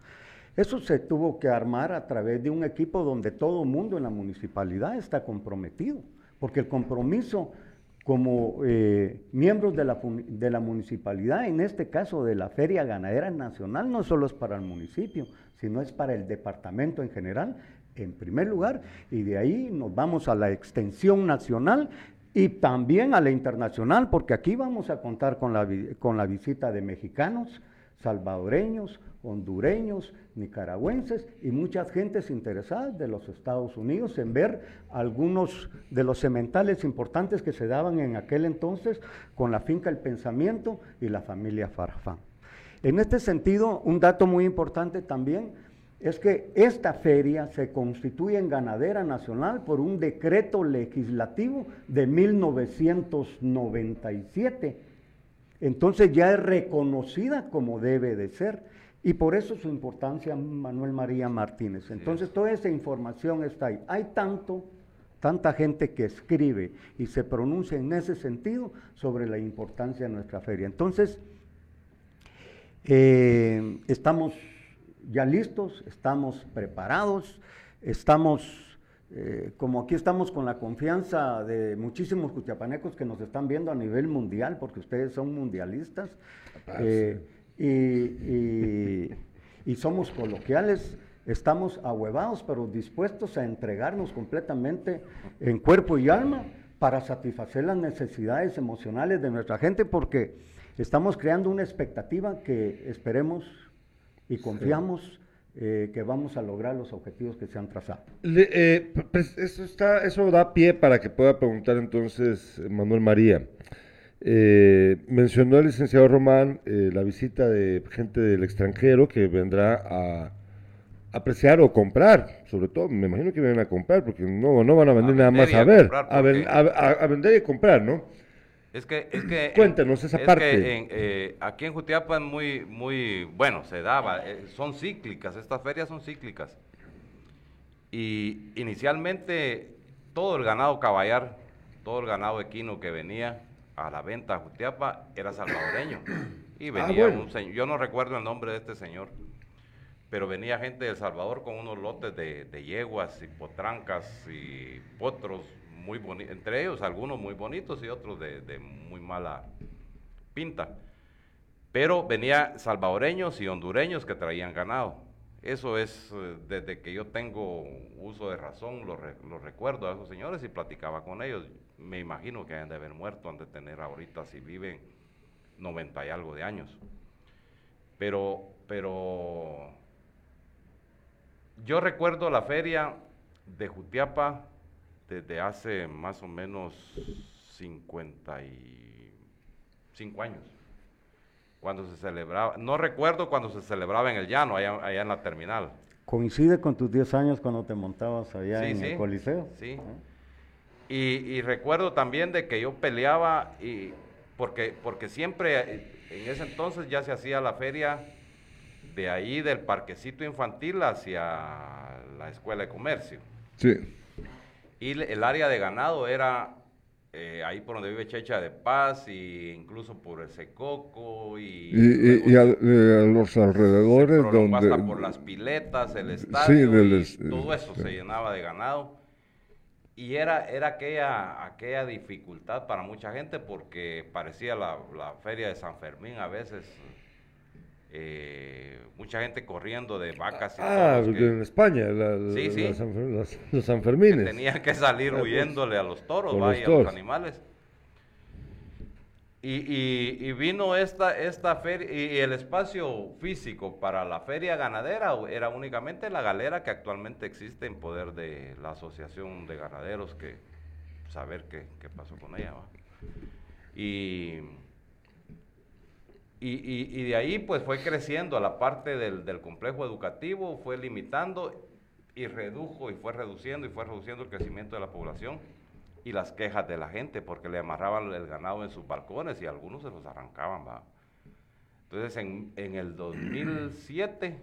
Eso se tuvo que armar a través de un equipo donde todo el mundo en la municipalidad está comprometido, porque el compromiso como eh, miembros de la, municipalidad, en este caso de la Feria Ganadera Nacional, no solo es para el municipio, sino es para el departamento en general, en primer lugar, y de ahí nos vamos a la extensión nacional y también a la internacional, porque aquí vamos a contar con la visita de mexicanos, salvadoreños, hondureños, nicaragüenses y muchas gentes interesadas de los Estados Unidos en ver algunos de los sementales importantes que se daban en aquel entonces con la finca El Pensamiento y la familia Farfán. En este sentido, un dato muy importante también es que esta feria se constituye en ganadera nacional por un decreto legislativo de 1997. Entonces ya es reconocida como debe de ser. Y por eso su importancia, Manuel María Martínez. Entonces, toda esa información está ahí. Hay tanto, tanta gente que escribe y se pronuncia en ese sentido sobre la importancia de nuestra feria. Entonces, eh, estamos ya listos, estamos preparados, estamos, eh, como aquí estamos con la confianza de muchísimos cuchapanecos que nos están viendo a nivel mundial, porque ustedes son mundialistas. Eh, y, somos coloquiales, estamos ahuevados, pero dispuestos a entregarnos completamente en cuerpo y alma para satisfacer las necesidades emocionales de nuestra gente, porque estamos creando una expectativa que esperemos y confiamos eh, que vamos a lograr los objetivos que se han trazado. Eh, eso, está, eso da pie para que pueda preguntar entonces Manuel María. Eh, mencionó el licenciado Román eh, la visita de gente del extranjero que vendrá a apreciar o comprar, sobre todo, me imagino que vienen a comprar, porque no, no van a vender nada más a, ver, a, vender y comprar, ¿no? Es que, es que esa parte. Eh, aquí en Jutiapa es muy, muy, bueno, se daba, eh, son cíclicas, estas ferias son cíclicas. Y inicialmente todo el ganado caballar, todo el ganado equino que venía, a la venta a Jutiapa era salvadoreño. Y ah, venía un señor, yo no recuerdo el nombre de este señor, pero venía gente de El Salvador con unos lotes de, yeguas y potrancas y potros muy entre ellos algunos muy bonitos y otros de, muy mala pinta. Pero venía salvadoreños y hondureños que traían ganado. Eso es eh, desde que yo tengo uso de razón, lo, recuerdo a esos señores y platicaba con ellos. Me imagino que han de haber muerto, han de tener ahorita, si viven 90 y algo de años. Pero, pero yo recuerdo la feria de Jutiapa desde hace más o menos 55 años cuando se celebraba, no recuerdo cuando se celebraba en el llano, allá, en la terminal. Coincide con tus 10 años cuando te montabas allá en el Coliseo. Sí. Y, recuerdo también de que yo peleaba y porque, porque siempre en ese entonces ya se hacía la feria de ahí del parquecito infantil hacia la escuela de comercio. Sí. Y el área de ganado era eh, ahí por donde vive Checha de Paz y incluso por el Secoco y, y, a, los alrededores donde hasta por las piletas el estadio y todo eso se llenaba de ganado. Y era era aquella aquella dificultad para mucha gente porque parecía la, feria de San Fermín a veces eh, mucha gente corriendo de vacas. Y ah, en España, los Sanfermines. tenían que salir ah, pues, huyéndole a los toros, vaya, a los animales. Y, vino esta, esta feria, y el espacio físico para la feria ganadera era únicamente la galera que actualmente existe en poder de la Asociación de Ganaderos, que saber qué, pasó con ella. Y, y, de ahí pues fue creciendo a la parte del, del complejo educativo, fue limitando y redujo y fue reduciendo y fue reduciendo el crecimiento de la población y las quejas de la gente porque le amarraban el ganado en sus balcones y algunos se los arrancaban. ¿va? Entonces en, en el 2007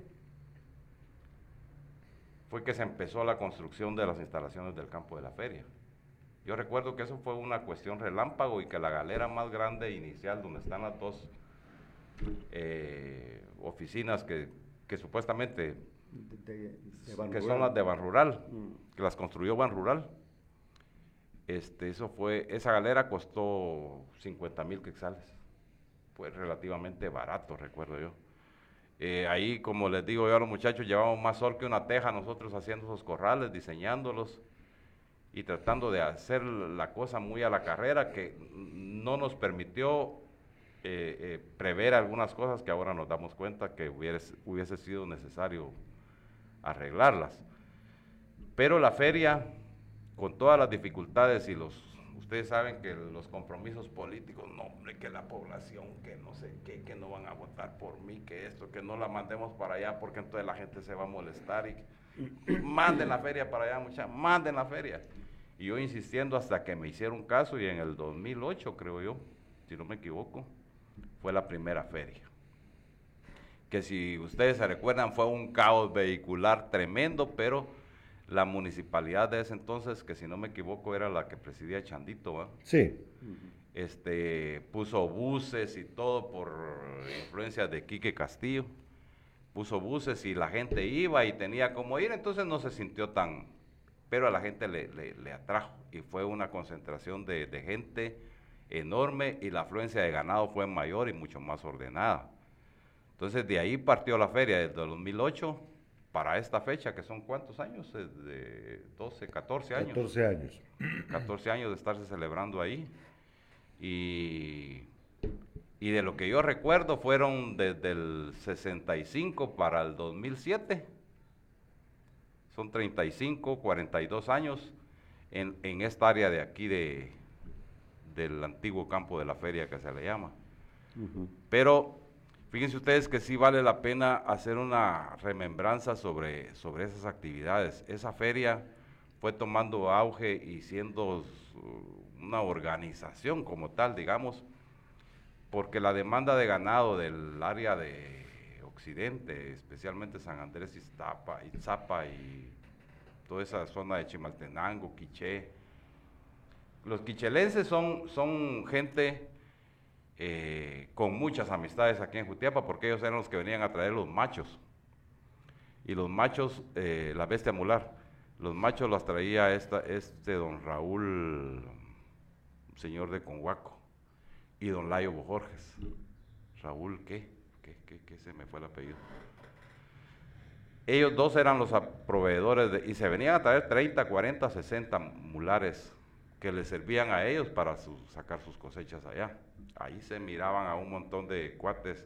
fue que se empezó la construcción de las instalaciones del campo de la feria. Yo recuerdo que eso fue una cuestión relámpago y que la galera más grande inicial, donde están las dos eh, oficinas que, que supuestamente que son las de Ban Rural, mm. que las construyó Ban Rural, este, eso fue, esa galera costó 50 mil quetzales. Fue relativamente barato, recuerdo yo. Eh, ahí, como les digo yo a los muchachos, llevamos más sol que una teja nosotros haciendo esos corrales, diseñándolos y tratando de hacer la cosa muy a la carrera que no nos permitió eh, eh, prever algunas cosas que ahora nos damos cuenta que hubiese, hubiese sido necesario arreglarlas. Pero la feria con todas las dificultades y los, ustedes saben que los compromisos políticos, no, hombre, que la población, que no sé qué, que no van a votar por mí, que esto, que no la mandemos para allá porque entonces la gente se va a molestar y manden la feria para allá, muchachos, manden la feria. Y yo insistiendo hasta que me hicieron caso y en el 2008, creo yo, si no me equivoco, fue la primera feria. Que si ustedes se recuerdan fue un caos vehicular tremendo, pero la municipalidad de ese entonces, que si no me equivoco era la que presidía Chandito, Sí. Este, puso buses y todo por influencia de Quique Castillo. Puso buses y la gente iba y tenía como ir, entonces no se sintió tan, pero a la gente le, le, atrajo y fue una concentración de, de, gente enorme y la afluencia de ganado fue mayor y mucho más ordenada. Entonces de ahí partió la feria desde 2008 para esta fecha, que son cuántos años, de 12, 14 años. 14 años. 14 años de estarse celebrando ahí. Y, y de lo que yo recuerdo fueron desde el 65 para el 2007. Son 35, 42 años en, en esta área de aquí de, del antiguo campo de la feria que se le llama. Pero Fíjense ustedes que sí vale la pena hacer una remembranza sobre, sobre esas actividades. Esa feria fue tomando auge y siendo una organización como tal, digamos, porque la demanda de ganado del área de Occidente, especialmente San Andrés Iztapa, y toda esa zona de Chimaltenango, Quiché, los quichelenses son, son gente eh, con muchas amistades aquí en Jutiapa, porque ellos eran los que venían a traer los machos. Y los machos, eh, la bestia mular, los machos los traía esta, este don Raúl, señor de Conhuaco, y don Layo Bojorges. Raúl, ¿qué? ¿Qué, qué, se me fue el apellido? Ellos dos eran los proveedores y se venían a traer 30, 40, 60 mulares que les servían a ellos para sacar sus cosechas allá. Ahí se miraban a un montón de cuates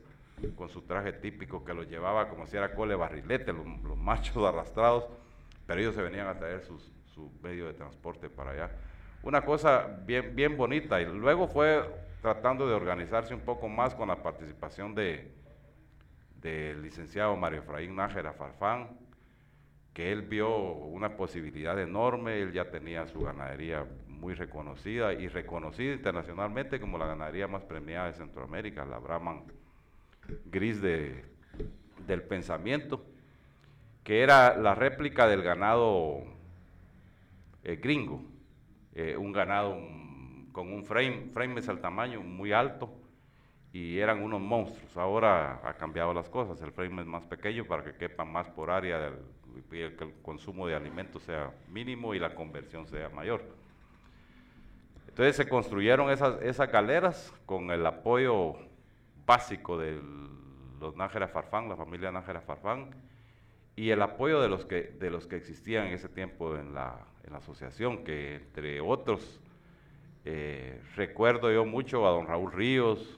con su traje típico que los llevaba como si era cole barrilete, los, machos arrastrados, pero ellos se venían a traer sus, su medio de transporte para allá. Una cosa bien, bien bonita. Y luego fue tratando de organizarse un poco más con la participación de del licenciado Mario Efraín Nájera Farfán, que él vio una posibilidad enorme, él ya tenía su ganadería muy reconocida y reconocida internacionalmente como la ganadería más premiada de Centroamérica, la Brahman Gris de, del pensamiento, que era la réplica del ganado eh, gringo, eh, un ganado con un frame, frame es tamaño muy alto y eran unos monstruos. Ahora ha cambiado las cosas, el frame es más pequeño para que quepa más por área del, y que el consumo de alimentos sea mínimo y la conversión sea mayor. Entonces se construyeron esas, esas galeras con el apoyo básico del los Nájera Farfán, la familia Nájera Farfán, y el apoyo de los que, de los que existían en ese tiempo en la, asociación, que entre otros eh, recuerdo yo mucho a don Raúl Ríos,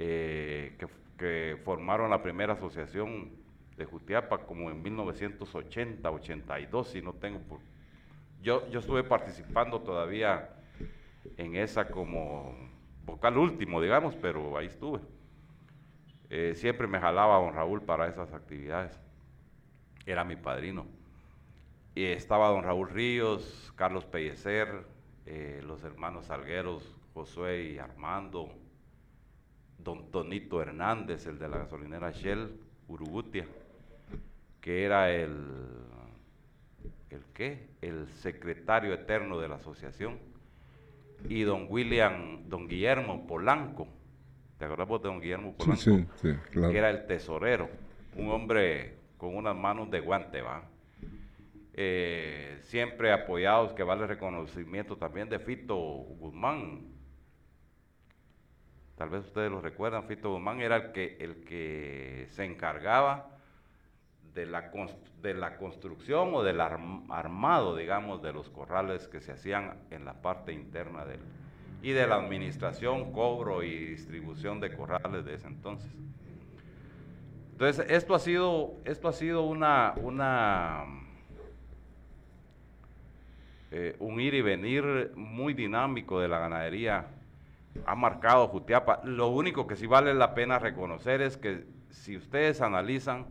eh, que, que, formaron la primera asociación de Jutiapa como en 1980, 82, si no tengo por... Yo, yo estuve participando todavía en esa como vocal último, digamos, pero ahí estuve. Eh, siempre me jalaba a don Raúl para esas actividades. Era mi padrino. Y estaba don Raúl Ríos, Carlos Pellecer, eh, los hermanos Salgueros, Josué y Armando, don Tonito Hernández, el de la gasolinera Shell, Urugutia, que era el, ¿el qué? El secretario eterno de la asociación, y don William, don Guillermo Polanco, ¿te acuerdas de don Guillermo Polanco? Sí, sí, claro. Que era el tesorero, un hombre con unas manos de guante, va eh, siempre apoyados, que vale reconocimiento también de Fito Guzmán. Tal vez ustedes lo recuerdan, Fito Guzmán era el que, el que se encargaba de la, de la construcción o del armado, digamos, de los corrales que se hacían en la parte interna del y de la administración, cobro y distribución de corrales de ese entonces. Entonces, esto ha sido, esto ha sido una, una eh, un ir y venir muy dinámico de la ganadería. Ha marcado Jutiapa. Lo único que sí vale la pena reconocer es que si ustedes analizan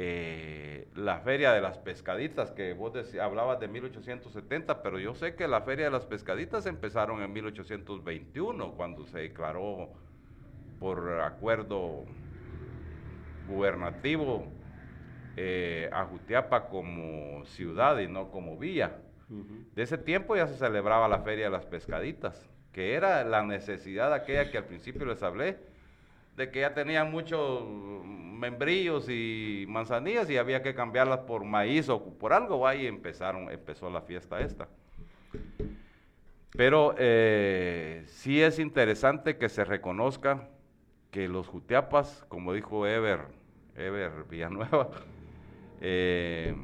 eh, la feria de las pescaditas, que vos hablabas de 1870, pero yo sé que la feria de las pescaditas empezaron en 1821, cuando se declaró por acuerdo gubernativo eh, a Jutiapa como ciudad y no como vía. De ese tiempo ya se celebraba la Feria de las Pescaditas, que era la necesidad aquella que al principio les hablé, de que ya tenían muchos membrillos y manzanillas y había que cambiarlas por maíz o por algo, ahí empezaron, empezó la fiesta esta. Pero eh, sí es interesante que se reconozca que los jutiapas, como dijo Ever, Ever Villanueva, eh,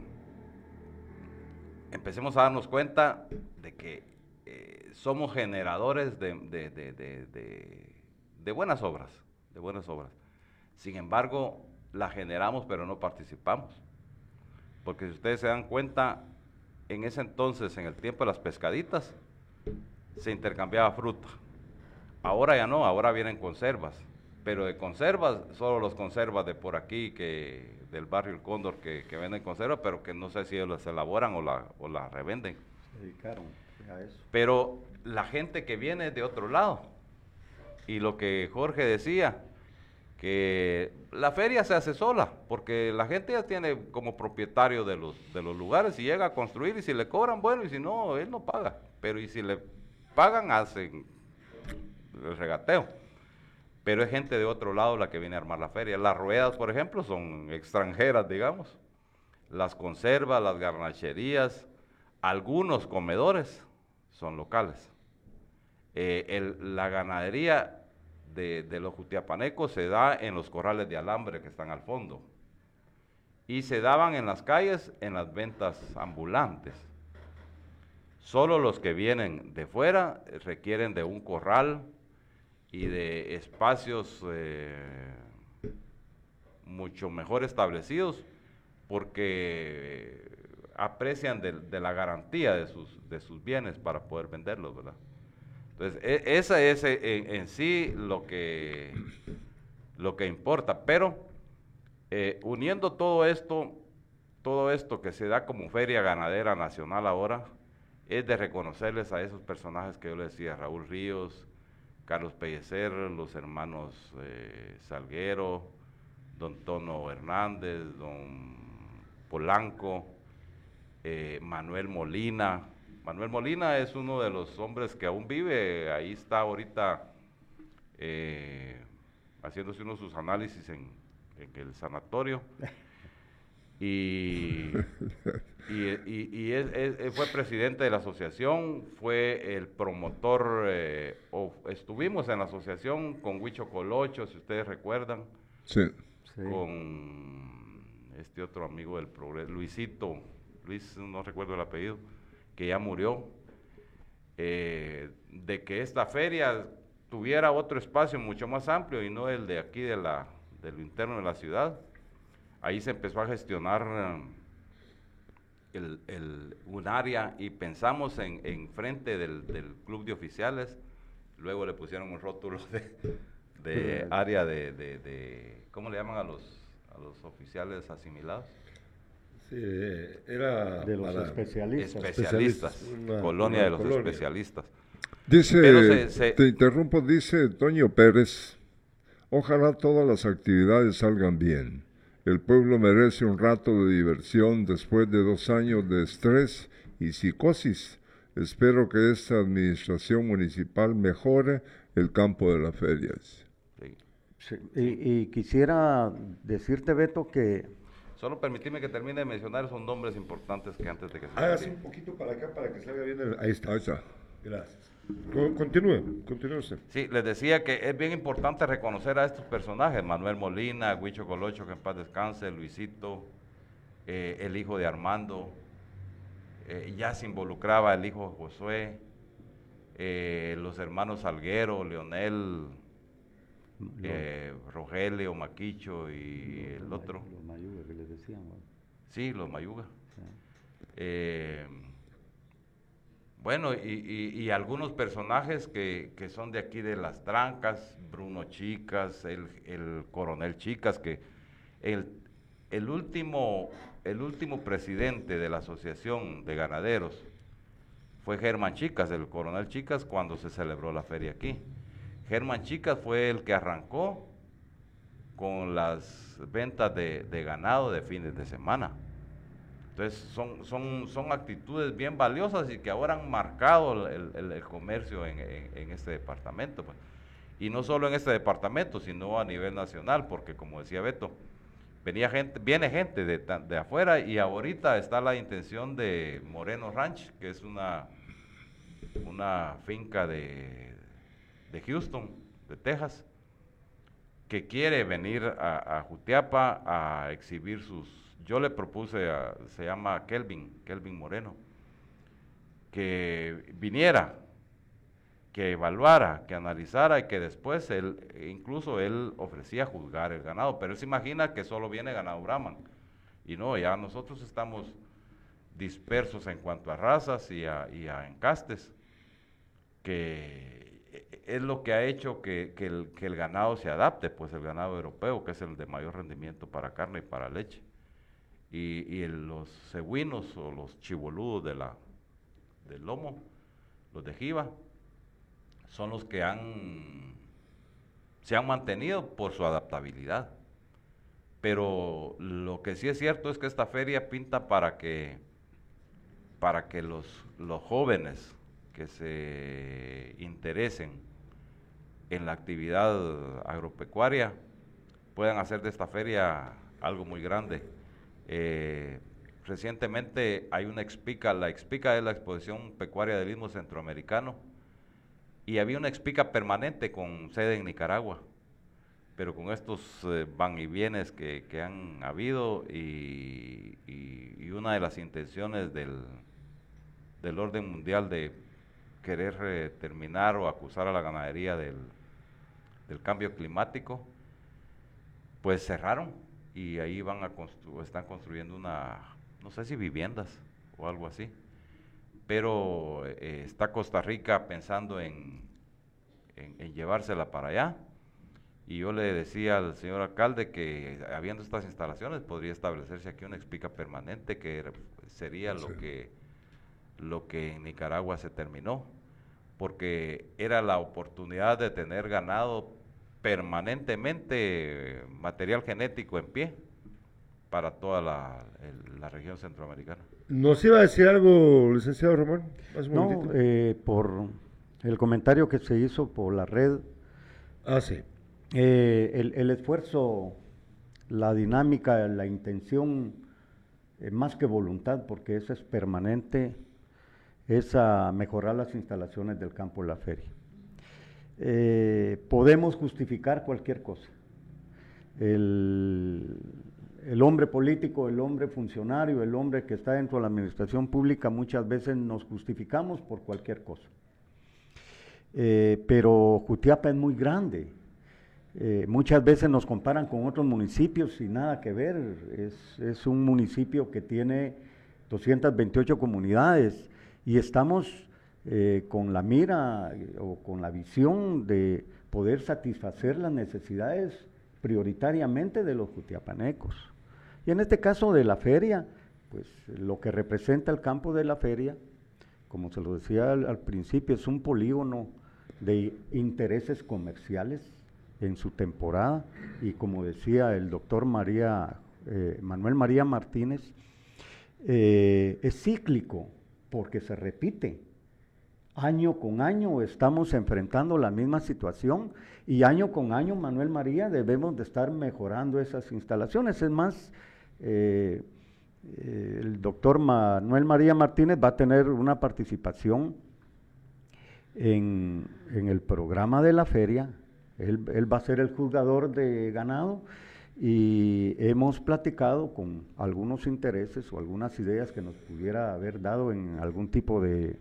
empecemos a darnos cuenta de que eh, somos generadores de, de, buenas obras, de buenas obras. Sin embargo, las generamos pero no participamos. Porque si ustedes se dan cuenta, en ese entonces, en el tiempo de las pescaditas, se intercambiaba fruta. Ahora ya no, ahora vienen conservas. Pero de conservas, solo los conservas de por aquí que del barrio El Cóndor que, venden conservas, pero que no sé si ellos las elaboran o la, o la revenden. Se dedicaron a eso. Pero la gente que viene de otro lado, y lo que Jorge decía, que la feria se hace sola, porque la gente ya tiene como propietario de los, de los lugares y llega a construir y si le cobran, bueno, y si no, él no paga. Pero y si le pagan, hacen el regateo pero es gente de otro lado la que viene a armar la feria. Las ruedas, por ejemplo, son extranjeras, digamos. Las conservas, las garnacherías, algunos comedores son locales. Eh, la ganadería de, los jutiapanecos se da en los corrales de alambre que están al fondo. Y se daban en las calles en las ventas ambulantes. Solo los que vienen de fuera requieren de un corral y de espacios eh, mucho mejor establecidos porque aprecian de, la garantía de sus, de sus bienes para poder venderlos, ¿verdad? Entonces, e, esa es eh, en, sí lo que, lo que importa, pero eh, uniendo todo esto, todo esto que se da como feria ganadera nacional ahora, es de reconocerles a esos personajes que yo les decía, Raúl Ríos, Carlos Pellecer, los hermanos eh, Salguero, don Tono Hernández, don Polanco, Manuel Molina. Manuel Molina es uno de los hombres que aún vive, ahí está ahorita eh, haciéndose uno de sus análisis en, en el sanatorio. Y y, él, fue presidente de la asociación, fue el promotor, eh, estuvimos en la asociación con Huicho Colocho, si ustedes recuerdan. Sí. Con este otro amigo del progreso, Luisito, Luis, no recuerdo el apellido, que ya murió. Eh, de que esta feria tuviera otro espacio mucho más amplio y no el de aquí de la, del interno de la ciudad. Ahí se empezó a gestionar eh, el, un área y pensamos en, frente del, club de oficiales, luego le pusieron un rótulo de, área de, de, ¿cómo le llaman a los, a los oficiales asimilados? Sí, era de los especialistas. Especialistas, colonia de los especialistas. Dice, te interrumpo, dice Toño Pérez, ojalá todas las actividades salgan bien. El pueblo merece un rato de diversión después de dos años de estrés y psicosis. Espero que esta administración municipal mejore el campo de las ferias. y, quisiera decirte, Beto, que... Solo permíteme que termine de mencionar esos nombres importantes que antes de que se... Hágase un poquito para acá para que salga bien. Ahí está. Ahí está. Gracias. Continúe, continúe usted. Sí, les decía que es bien importante reconocer a estos personajes, Manuel Molina, Huicho Colocho, que en paz descanse, Luisito, eh, el hijo de Armando, eh, ya se involucraba el hijo de Josué, eh, los hermanos Salguero, Leonel, Rogelio, Maquicho y el otro. Los Mayuga que les decían. Sí, los Mayuga. Bueno, y, algunos personajes que, son de aquí de Las Trancas, Bruno Chicas, el, coronel Chicas, que el, el, último, el último presidente de la Asociación de Ganaderos fue Germán Chicas, el coronel Chicas, cuando se celebró la feria aquí. Germán Chicas fue el que arrancó con las ventas de ganado de fines de semana. Entonces son, son, son actitudes bien valiosas y que ahora han marcado el, comercio en, este departamento. Pues. Y no solo en este departamento, sino a nivel nacional, porque como decía Beto, venía gente, viene gente de, de afuera y ahorita está la intención de Moreno Ranch, que es una, una finca de, de Houston, de Texas, que quiere venir a, a Jutiapa a exhibir sus yo le propuse, a, se llama Kelvin, Kelvin Moreno, que viniera, que evaluara, que analizara y que después él, incluso él ofrecía juzgar el ganado, pero él se imagina que solo viene ganado Brahman. Y no, ya nosotros estamos dispersos en cuanto a razas y a, encastes, que es lo que ha hecho que, el, que el ganado se adapte, pues el ganado europeo, que es el de mayor rendimiento para carne y para leche y, los cebuinos o los chiboludos de la, del lomo, los de Jiva, son los que han, se han mantenido por su adaptabilidad. Pero lo que sí es cierto es que esta feria pinta para que, para que los, los jóvenes que se interesen en la actividad agropecuaria puedan hacer de esta feria algo muy grande. Eh, recientemente hay una expica, la expica es la exposición pecuaria del Istmo Centroamericano, y había una expica permanente con sede en Nicaragua, pero con estos eh, van y vienes que, han habido y, una de las intenciones del, del orden mundial de querer eh, terminar o acusar a la ganadería del, del cambio climático, pues cerraron y ahí van a están construyendo una, no sé si viviendas o algo así. Pero eh, está Costa Rica pensando en, en, llevársela para allá. Y yo le decía al señor alcalde que habiendo estas instalaciones podría establecerse aquí una expica permanente que sería lo que lo que en Nicaragua se terminó, porque era la oportunidad de tener ganado permanentemente material genético en pie para toda la, región centroamericana. ¿Nos iba a decir algo, licenciado Ramón? No, eh, por el comentario que se hizo por la red. Ah, sí. Eh, el, esfuerzo, la dinámica, la intención eh, más que voluntad, porque eso es permanente, es a mejorar las instalaciones del campo de la feria. Eh, podemos justificar cualquier cosa. El, hombre político, el hombre funcionario, el hombre que está dentro de la administración pública, muchas veces nos justificamos por cualquier cosa. Eh, pero Jutiapa es muy grande. Eh, muchas veces nos comparan con otros municipios y nada que ver. Es, un municipio que tiene 228 comunidades y estamos eh, con la mira o con la visión de poder satisfacer las necesidades prioritariamente de los jutiapanecos. Y en este caso de la feria, pues lo que representa el campo de la feria, como se lo decía al principio, es un polígono de intereses comerciales en su temporada y como decía el doctor María, eh, Manuel María Martínez, eh, es cíclico porque se repite. Año con año estamos enfrentando la misma situación y año con año, Manuel María, debemos de estar mejorando esas instalaciones. Es más, eh, el doctor Manuel María Martínez va a tener una participación en, el programa de la feria. Él, va a ser el juzgador de ganado y hemos platicado con algunos intereses o algunas ideas que nos pudiera haber dado en algún tipo de,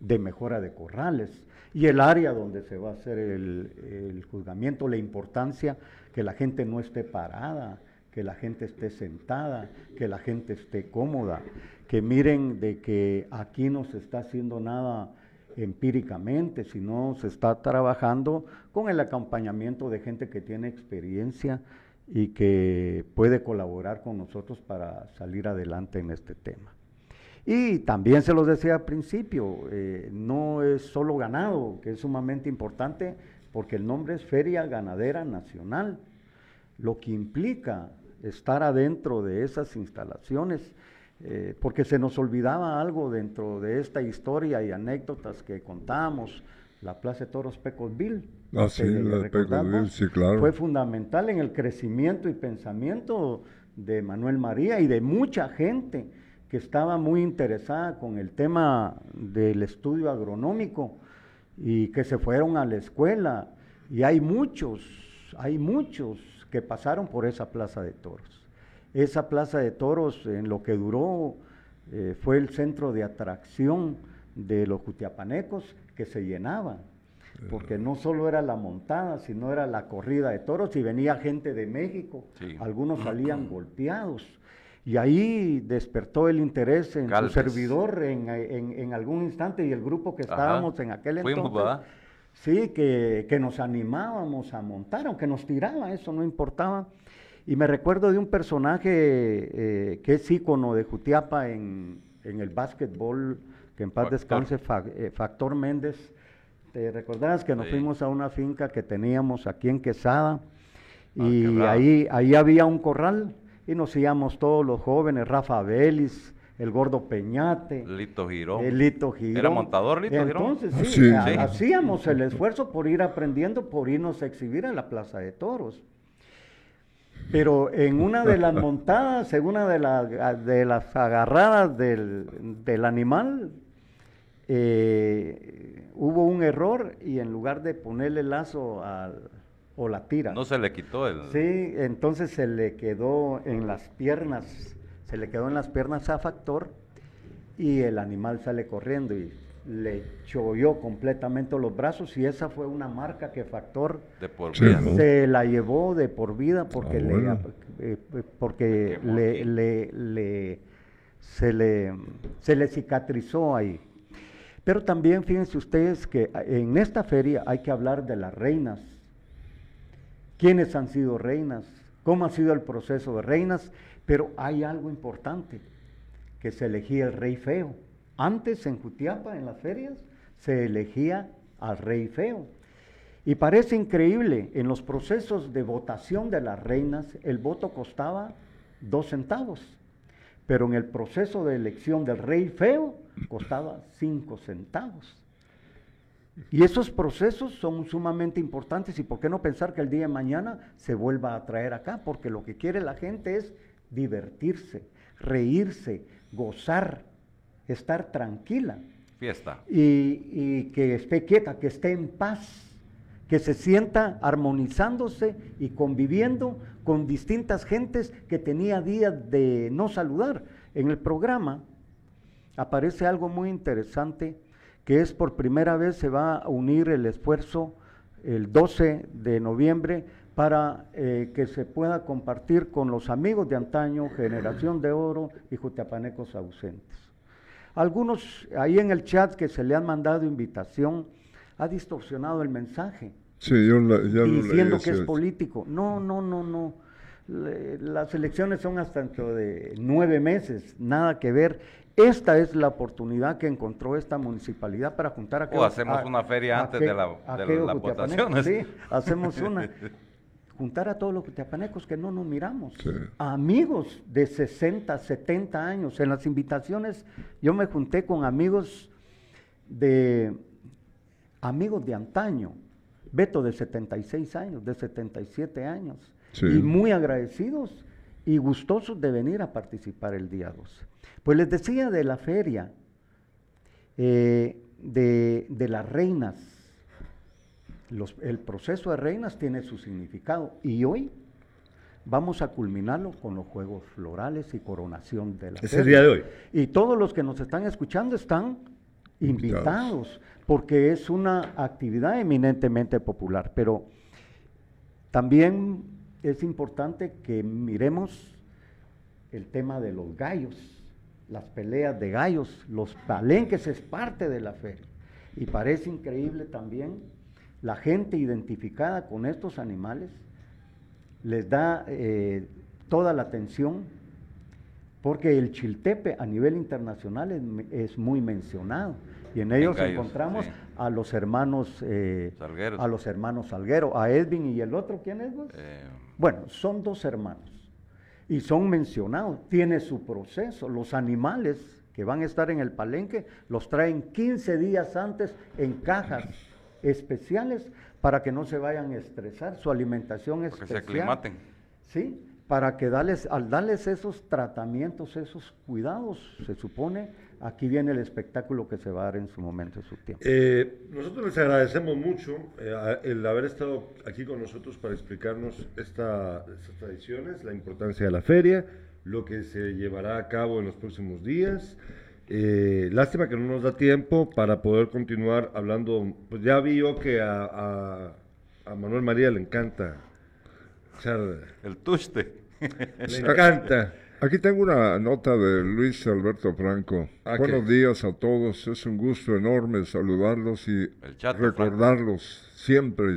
mejora de corrales. Y el área donde se va a hacer el, el, juzgamiento, la importancia que la gente no esté parada, que la gente esté sentada, que la gente esté cómoda, que miren de que aquí no se está haciendo nada empíricamente, sino se está trabajando con el acompañamiento de gente que tiene experiencia y que puede colaborar con nosotros para salir adelante en este tema. Y también se los decía al principio, eh, no es solo ganado, que es sumamente importante, porque el nombre es Feria Ganadera Nacional, lo que implica estar adentro de esas instalaciones eh, porque se nos olvidaba algo dentro de esta historia y anécdotas que contamos, la Plaza de Toros Pecosville. Ah, sí, la sí, claro. Fue fundamental en el crecimiento y pensamiento de Manuel María y de mucha gente que estaba muy interesada con el tema del estudio agronómico y que se fueron a la escuela. Y hay muchos, hay muchos que pasaron por esa Plaza de Toros. Esa plaza de toros, en lo que duró, eh, fue el centro de atracción de los cutiapanecos que se llenaba, porque no solo era la montada, sino era la corrida de toros y venía gente de México, algunos salían golpeados. Y ahí despertó el interés en su servidor en, algún instante y el grupo que estábamos en aquel entonces. Sí, que, que, nos animábamos a montar, aunque nos tiraba, eso no importaba. Y me recuerdo de un personaje eh, que es ícono de Jutiapa en, el básquetbol, que en paz descanse, eh, Factor Méndez. ¿Te recordás que nos fuimos a una finca que teníamos aquí en Quesada? Ah, y ahí, ahí había un corral y nos íbamos todos los jóvenes, Rafa Vélez, el gordo Peñate. Lito Girón. El Lito Girón. ¿Era montador Lito Girón? Entonces sí, hacíamos el esfuerzo por ir aprendiendo, por irnos a exhibir en la Plaza de Toros. Pero en una de las montadas, en una de, de las agarradas del, animal, eh, hubo un error y en lugar de ponerle lazo al, o la tira. No se le quitó el... Sí, entonces se le quedó en las piernas, se le quedó en las piernas a Factor y el animal sale corriendo y le cholló completamente los brazos y esa fue una marca que Factor de por vida. se la llevó de por vida porque, ah, le, eh, porque le, le, se, le, se le cicatrizó ahí. Pero también fíjense ustedes que en esta feria hay que hablar de las reinas. ¿Quiénes han sido reinas? ¿Cómo ha sido el proceso de reinas? Pero hay algo importante, que se elegía el rey feo. Antes en Jutiapa, en las ferias, se elegía al rey feo. Y parece increíble, en los procesos de votación de las reinas, el voto costaba dos centavos, pero en el proceso de elección del rey feo costaba cinco centavos. Y esos procesos son sumamente importantes y por qué no pensar que el día de mañana se vuelva a traer acá, porque lo que quiere la gente es divertirse, reírse, gozar, estar tranquila. Fiesta. Y, y que esté quieta, que esté en paz que se sienta armonizándose y conviviendo con distintas gentes que tenía días de no saludar. En el programa aparece algo muy interesante, que es por primera vez se va a unir el esfuerzo el 12 de noviembre para eh, que se pueda compartir con los amigos de antaño, Generación de Oro y Jutiapanecos ausentes. Algunos ahí en el chat que se le han mandado invitación ha distorsionado el mensaje Sí, yo diciendo que es político. No, no, no, no. las elecciones son hasta dentro de nueve meses, nada que ver. Esta es la oportunidad que encontró esta municipalidad para juntar a... O hacemos una feria antes de, la, de las votaciones. Sí, hacemos una. juntar a todos los cutiapanecos que no nos miramos. Amigos de 60, 70 años. En las invitaciones yo me junté con amigos de amigos de antaño, Beto de 76 años, de 77 años, y muy agradecidos y gustosos de venir a participar el día 12. Pues les decía de la feria, eh, de, las reinas. el proceso de reinas tiene su significado y hoy vamos a culminarlo con los Juegos Florales y coronación de la Es el día de hoy. Y todos los que nos están escuchando están invitados porque es una actividad eminentemente popular, pero también es importante que miremos el tema de los gallos, las peleas de gallos, los palenques es parte de la feria. Y parece increíble también la gente identificada con estos animales, les da eh, toda la atención, porque el chiltepe a nivel internacional es muy mencionado. Y en ellos encontramos a los hermanos eh, a los hermanos Salguero, a Edwin y el otro, ¿quién es? Eh, bueno, son dos hermanos y son mencionados, tiene su proceso. Los animales que van a estar en el palenque los traen 15 días antes en cajas especiales para que no se vayan a estresar, su alimentación es especial. Que se aclimaten. Sí, para que darles, al darles esos tratamientos, esos cuidados, se supone aquí viene el espectáculo que se va a dar en su momento, en su tiempo. Eh, nosotros les agradecemos mucho eh, el haber estado aquí con nosotros para explicarnos estas tradiciones, la importancia de la feria, lo que se llevará a cabo en los próximos días. Eh, lástima que no nos da tiempo para poder continuar hablando. Pues ya vi yo que a, Manuel María le encanta echar. El tuste. Le encanta. Aquí tengo una nota de Luis Alberto Franco. Ah, Buenos días a todos. Es un gusto enorme saludarlos y recordarlos siempre.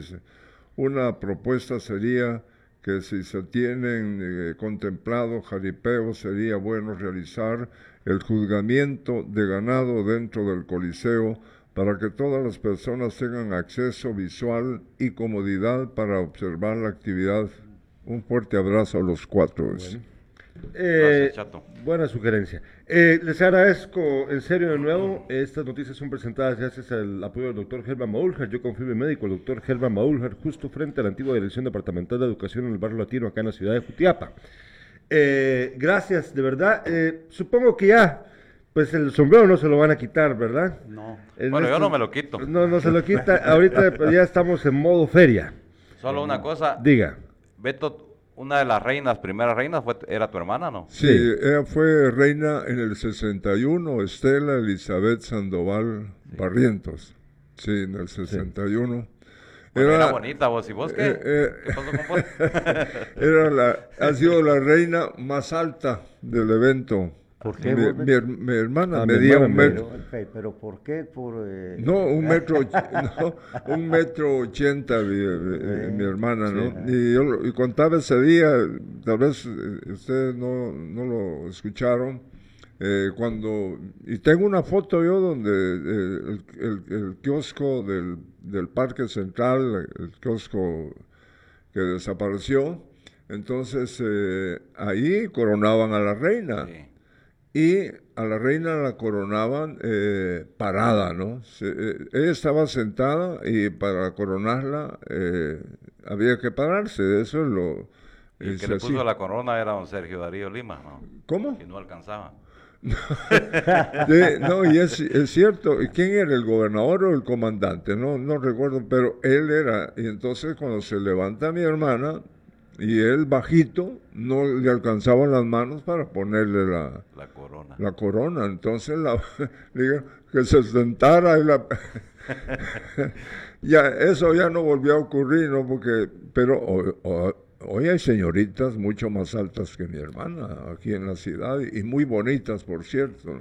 Una propuesta sería que si se tienen eh, contemplado jaripeo, sería bueno realizar el juzgamiento de ganado dentro del Coliseo para que todas las personas tengan acceso visual y comodidad para observar la actividad. Un fuerte abrazo a los cuatro. Eh, buena sugerencia. Eh, les agradezco en serio de nuevo. Estas noticias son presentadas gracias al apoyo del doctor Gerba Maulger. Yo confirmo médico, el doctor Gerba Maulger, justo frente a la antigua Dirección Departamental de Educación en el barrio latino, acá en la ciudad de Jutiapa. Eh, gracias, de verdad. supongo que ya, pues el sombrero no se lo van a quitar, ¿verdad? No. bueno, yo no me lo quito. No, no se lo quita. Ahorita pues, ya estamos en modo feria. Solo una cosa. Diga. Beto, una de las reinas, primeras reinas, fue, era tu hermana, ¿no? Sí, ella fue reina en el 61, Estela Elizabeth Sandoval Barrientos. Sí, en el 61. era, bonita vos, ¿y vos qué? Eh, eh, era la, ha sido la reina más alta del evento. ¿Por qué? Mi, hermana medía un metro. Pero, ¿por qué? Por, eh, No, un metro, no, un metro ochenta mi, hermana, ¿no? Y, yo, y contaba ese día, tal vez eh, ustedes no, no lo escucharon, eh, cuando, y tengo una foto yo donde el, el, kiosco del, del Parque Central, el kiosco que desapareció, entonces ahí coronaban a la reina. Sí y a la reina la coronaban eh, parada, ¿no? Eh, ella estaba sentada y para coronarla eh, había que pararse, eso es lo, Y el que le puso la corona era don Sergio Darío Lima, ¿no? ¿Cómo? Que no alcanzaba. no, y es, es, cierto. ¿Quién era el gobernador o el comandante? No, no recuerdo, pero él era. Y entonces cuando se levanta mi hermana y él bajito, no le alcanzaban las manos para ponerle la, la corona. La corona. Entonces la, que se sentara y la... ya, eso ya no volvió a ocurrir, ¿no? Porque, pero hoy hay señoritas mucho más altas que mi hermana aquí en la ciudad y muy bonitas, por cierto.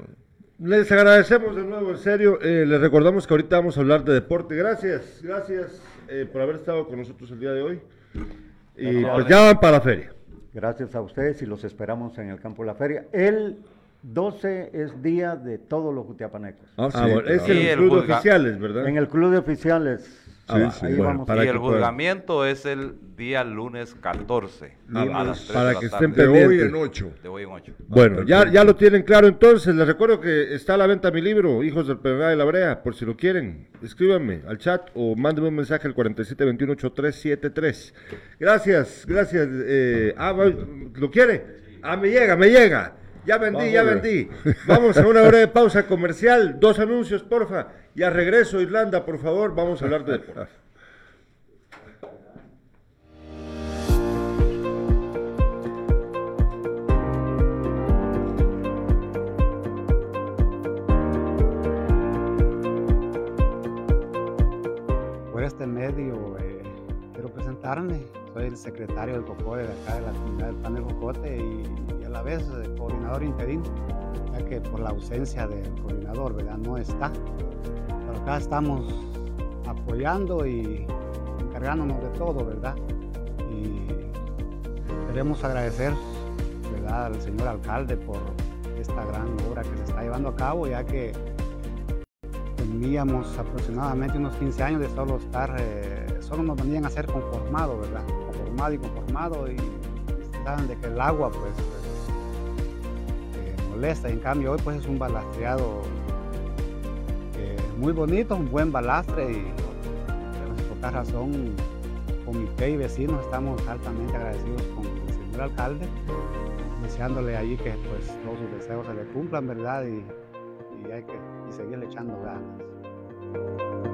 Les agradecemos de nuevo, en serio. Eh, les recordamos que ahorita vamos a hablar de deporte. Gracias, gracias eh, por haber estado con nosotros el día de hoy. Y pues ya van para la feria. Gracias a ustedes y los esperamos en el campo de la feria. El 12 es día de todos los jutiapanecos. Ah, sí, ah, es en el club de oficiales, ¿verdad? En el club de oficiales. Sí, sí, y el juzgamiento es el día lunes 14. para que estén pendientes. De hoy en 8. De hoy en 8. Bueno, ya, ya lo tienen claro entonces. Les recuerdo que está a la venta mi libro, Hijos del PMA de la Brea. Por si lo quieren, escríbanme al chat o mándenme un mensaje al 47218373. Gracias, gracias. Eh, ah, ¿lo quiere? Ah, me llega, me llega. Ya vendí, ya vendí. Vamos a una hora de pausa comercial. Dos anuncios, porfa. Y a regreso, Irlanda, por favor, vamos a hablar de deportes. Por este medio eh, quiero presentarme. Soy el secretario del COCODE de acá de la comunidad del Pan de Jocote y la vez coordinador interino, ya que por la ausencia del coordinador, ¿verdad? No está. Pero acá estamos apoyando y encargándonos de todo, ¿verdad? Y queremos agradecer, ¿verdad? Al señor alcalde por esta gran obra que se está llevando a cabo, ya que teníamos aproximadamente unos 15 años de solo estar, eh, solo nos venían a ser conformado, ¿verdad? Conformado y conformado y saben de que el agua pues en cambio hoy pues es un balastreado eh, muy bonito, un buen balastre y por esta razón comité y vecinos estamos altamente agradecidos con el señor alcalde, deseándole allí que pues todos sus deseos se le cumplan, ¿verdad? Y, hay que y seguirle echando ganas.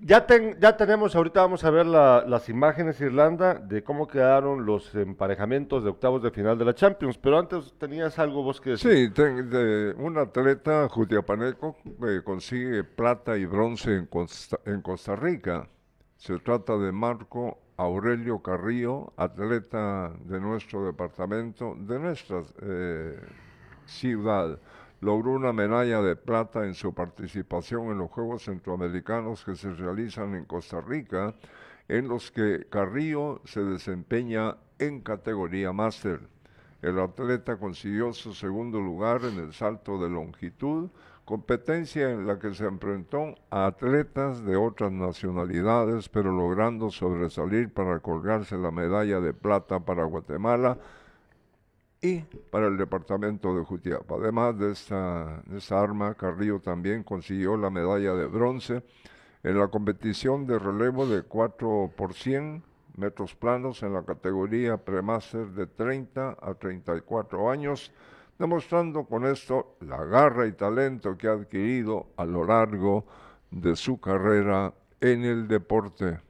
Ya, ya tenemos, ahorita vamos a ver las imágenes, Irlanda, de cómo quedaron los emparejamientos de octavos de final de la Champions, pero antes tenías algo vos que decir. Sí, de, un atleta jutiapaneco eh, consigue plata y bronce en Costa, en Costa Rica. Se trata de Marco Aurelio Carrillo, atleta de nuestro departamento, de nuestra eh, ciudad logró una medalla de plata en su participación en los Juegos Centroamericanos que se realizan en Costa Rica en los que Carrillo se desempeña en categoría máster. El atleta consiguió su segundo lugar en el salto de longitud, competencia en la que se enfrentó a atletas de otras nacionalidades, pero logrando sobresalir para colgarse la medalla de plata para Guatemala y para el departamento de Jutiapa. Además de esta, arma, Carrillo también consiguió la medalla de bronce en la competición de relevo de 4 por 100 metros planos en la categoría premaster de 30 a 34 años, demostrando con esto la garra y talento que ha adquirido a lo largo de su carrera en el deporte.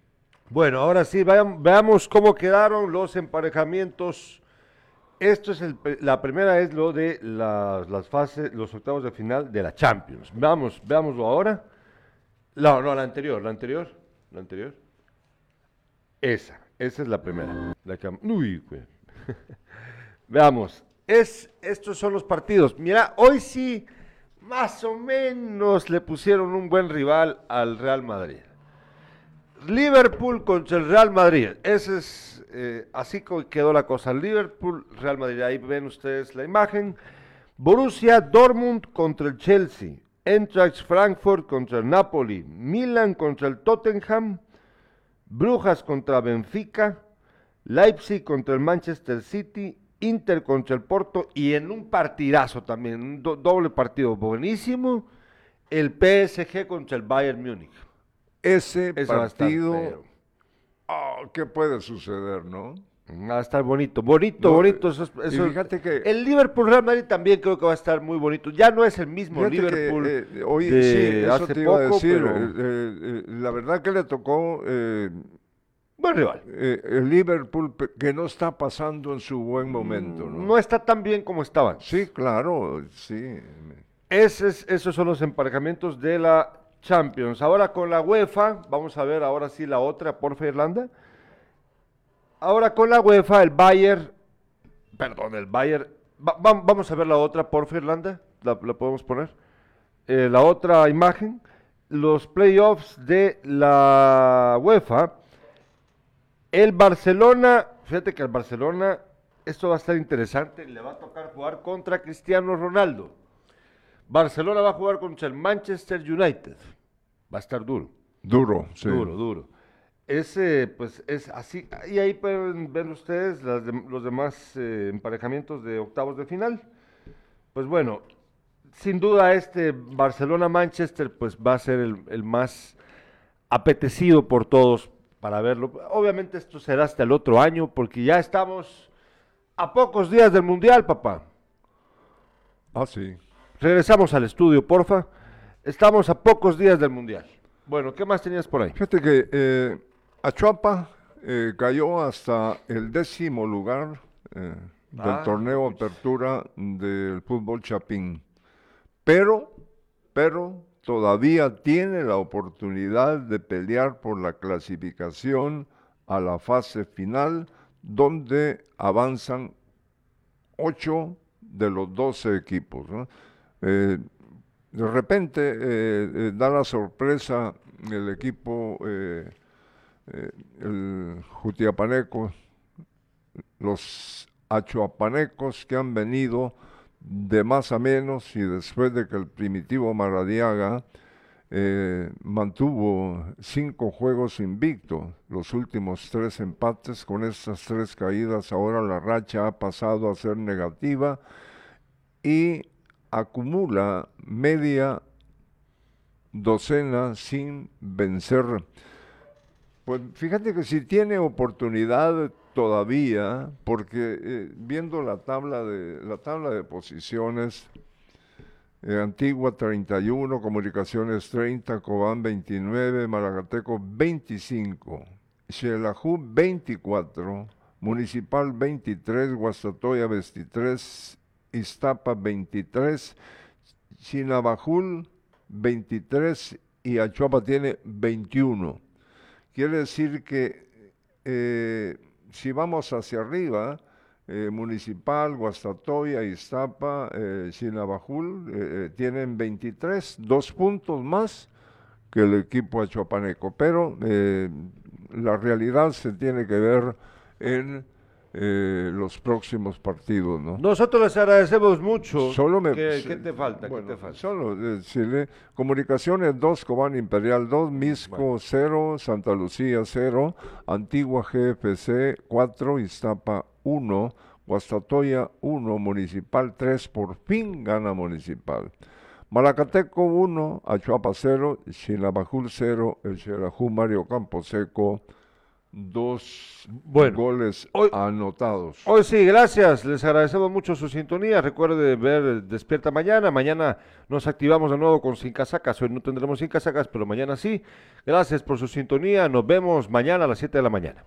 Bueno, ahora sí, veamos cómo quedaron los emparejamientos esto es la primera es lo de las, fases, los octavos de final de la Champions. Vamos, veámoslo ahora. No, no, la anterior, la anterior, la anterior. Esa, esa es la primera. La uy, Veamos, es, estos son los partidos. Mira, hoy sí, más o menos le pusieron un buen rival al Real Madrid. Liverpool contra el Real Madrid. Ese es eh, así quedó la cosa. Liverpool, Real Madrid. Ahí ven ustedes la imagen. Borussia Dortmund contra el Chelsea. Eintracht Frankfurt contra el Napoli. Milan contra el Tottenham. Brujas contra Benfica. Leipzig contra el Manchester City. Inter contra el Porto. Y en un partidazo también, un doble partido buenísimo. El PSG contra el Bayern Múnich ese partido, oh, ¿qué puede suceder, no? Va a estar bonito, bonito, bonito. Eso, fíjate que el Liverpool Real Madrid también creo que va a estar muy bonito. Ya no es el mismo Liverpool. Eh, hoy sí, hace te iba a decir. Eh, eh, la verdad que le tocó. buen rival. el Liverpool que no está pasando en su buen momento. No, no está tan bien como estaban. Sí, claro, sí. Ese esos son los emparejamientos de la Champions. Ahora con la UEFA, vamos a ver ahora sí la otra, por Irlanda. Ahora con la UEFA, el Bayern, perdón, el Bayern, vamos a ver la otra, por Irlanda, la, podemos poner. Eh, la otra imagen, los playoffs de la UEFA. El Barcelona, fíjate que el Barcelona, esto va a estar interesante, le va a tocar jugar contra Cristiano Ronaldo. Barcelona va a jugar contra el Manchester United. Va a estar duro. Duro, sí. Duro, duro. Ese, pues es así. Y ahí pueden ver ustedes los demás eh, emparejamientos de octavos de final. Pues bueno, sin duda este Barcelona-Manchester pues va a ser el, más apetecido por todos para verlo. Obviamente esto será hasta el otro año porque ya estamos a pocos días del Mundial, papá. Ah, sí. Regresamos al estudio, porfa. Estamos a pocos días del Mundial. Bueno, ¿qué más tenías por ahí? Fíjate que eh, Achuapa eh, cayó hasta el décimo lugar eh, del ah, torneo apertura del fútbol chapín. Pero, pero todavía tiene la oportunidad de pelear por la clasificación a la fase final, donde avanzan ocho de los doce equipos. ¿no? De repente eh, eh, da la sorpresa el equipo, eh, el Jutiapaneco, los achuapanecos que han venido de más a menos y después de que el primitivo Maradiaga mantuvo cinco juegos invictos, los últimos tres empates. Con estas tres caídas, ahora la racha ha pasado a ser negativa y acumula media docena sin vencer. Pues fíjate que si tiene oportunidad todavía, porque eh, viendo la tabla de la tabla de posiciones, eh, Antigua 31, Comunicaciones 30, Cobán 29, Malagateco 25, Xelajú 24, Municipal 23, Guastatoya 23, Iztapa 23, Chinabajul 23 y Achuapa tiene 21. Quiere decir que eh, si vamos hacia arriba, eh, Municipal, Guastatoya, Iztapa, eh, eh, tienen 23, dos puntos más que el equipo achuapaneco. Pero la realidad se tiene que ver en eh, los próximos partidos, ¿no? Nosotros les agradecemos mucho. Solo me, ¿Qué, qué te falta? Bueno, ¿Qué te falta? Solo decirle, Comunicaciones 2, Cobán Imperial 2, Misco 0, Santa Lucía 0, Antigua GFC 4, Iztapa 1, Guastatoya 1, Municipal 3, por fin gana Municipal. Malacateco 1, Achuapa 0, Chinabajul 0, El Xerajú Mario Camposeco dos Bueno, goles hoy- anotados. Hoy sí, gracias. Les agradecemos mucho su sintonía. Recuerde ver Despierta Mañana. Mañana nos activamos de nuevo con Sin Casacas. Hoy no tendremos Sin Casacas, pero mañana sí. Gracias por su sintonía. Nos vemos mañana a las 7 de la mañana.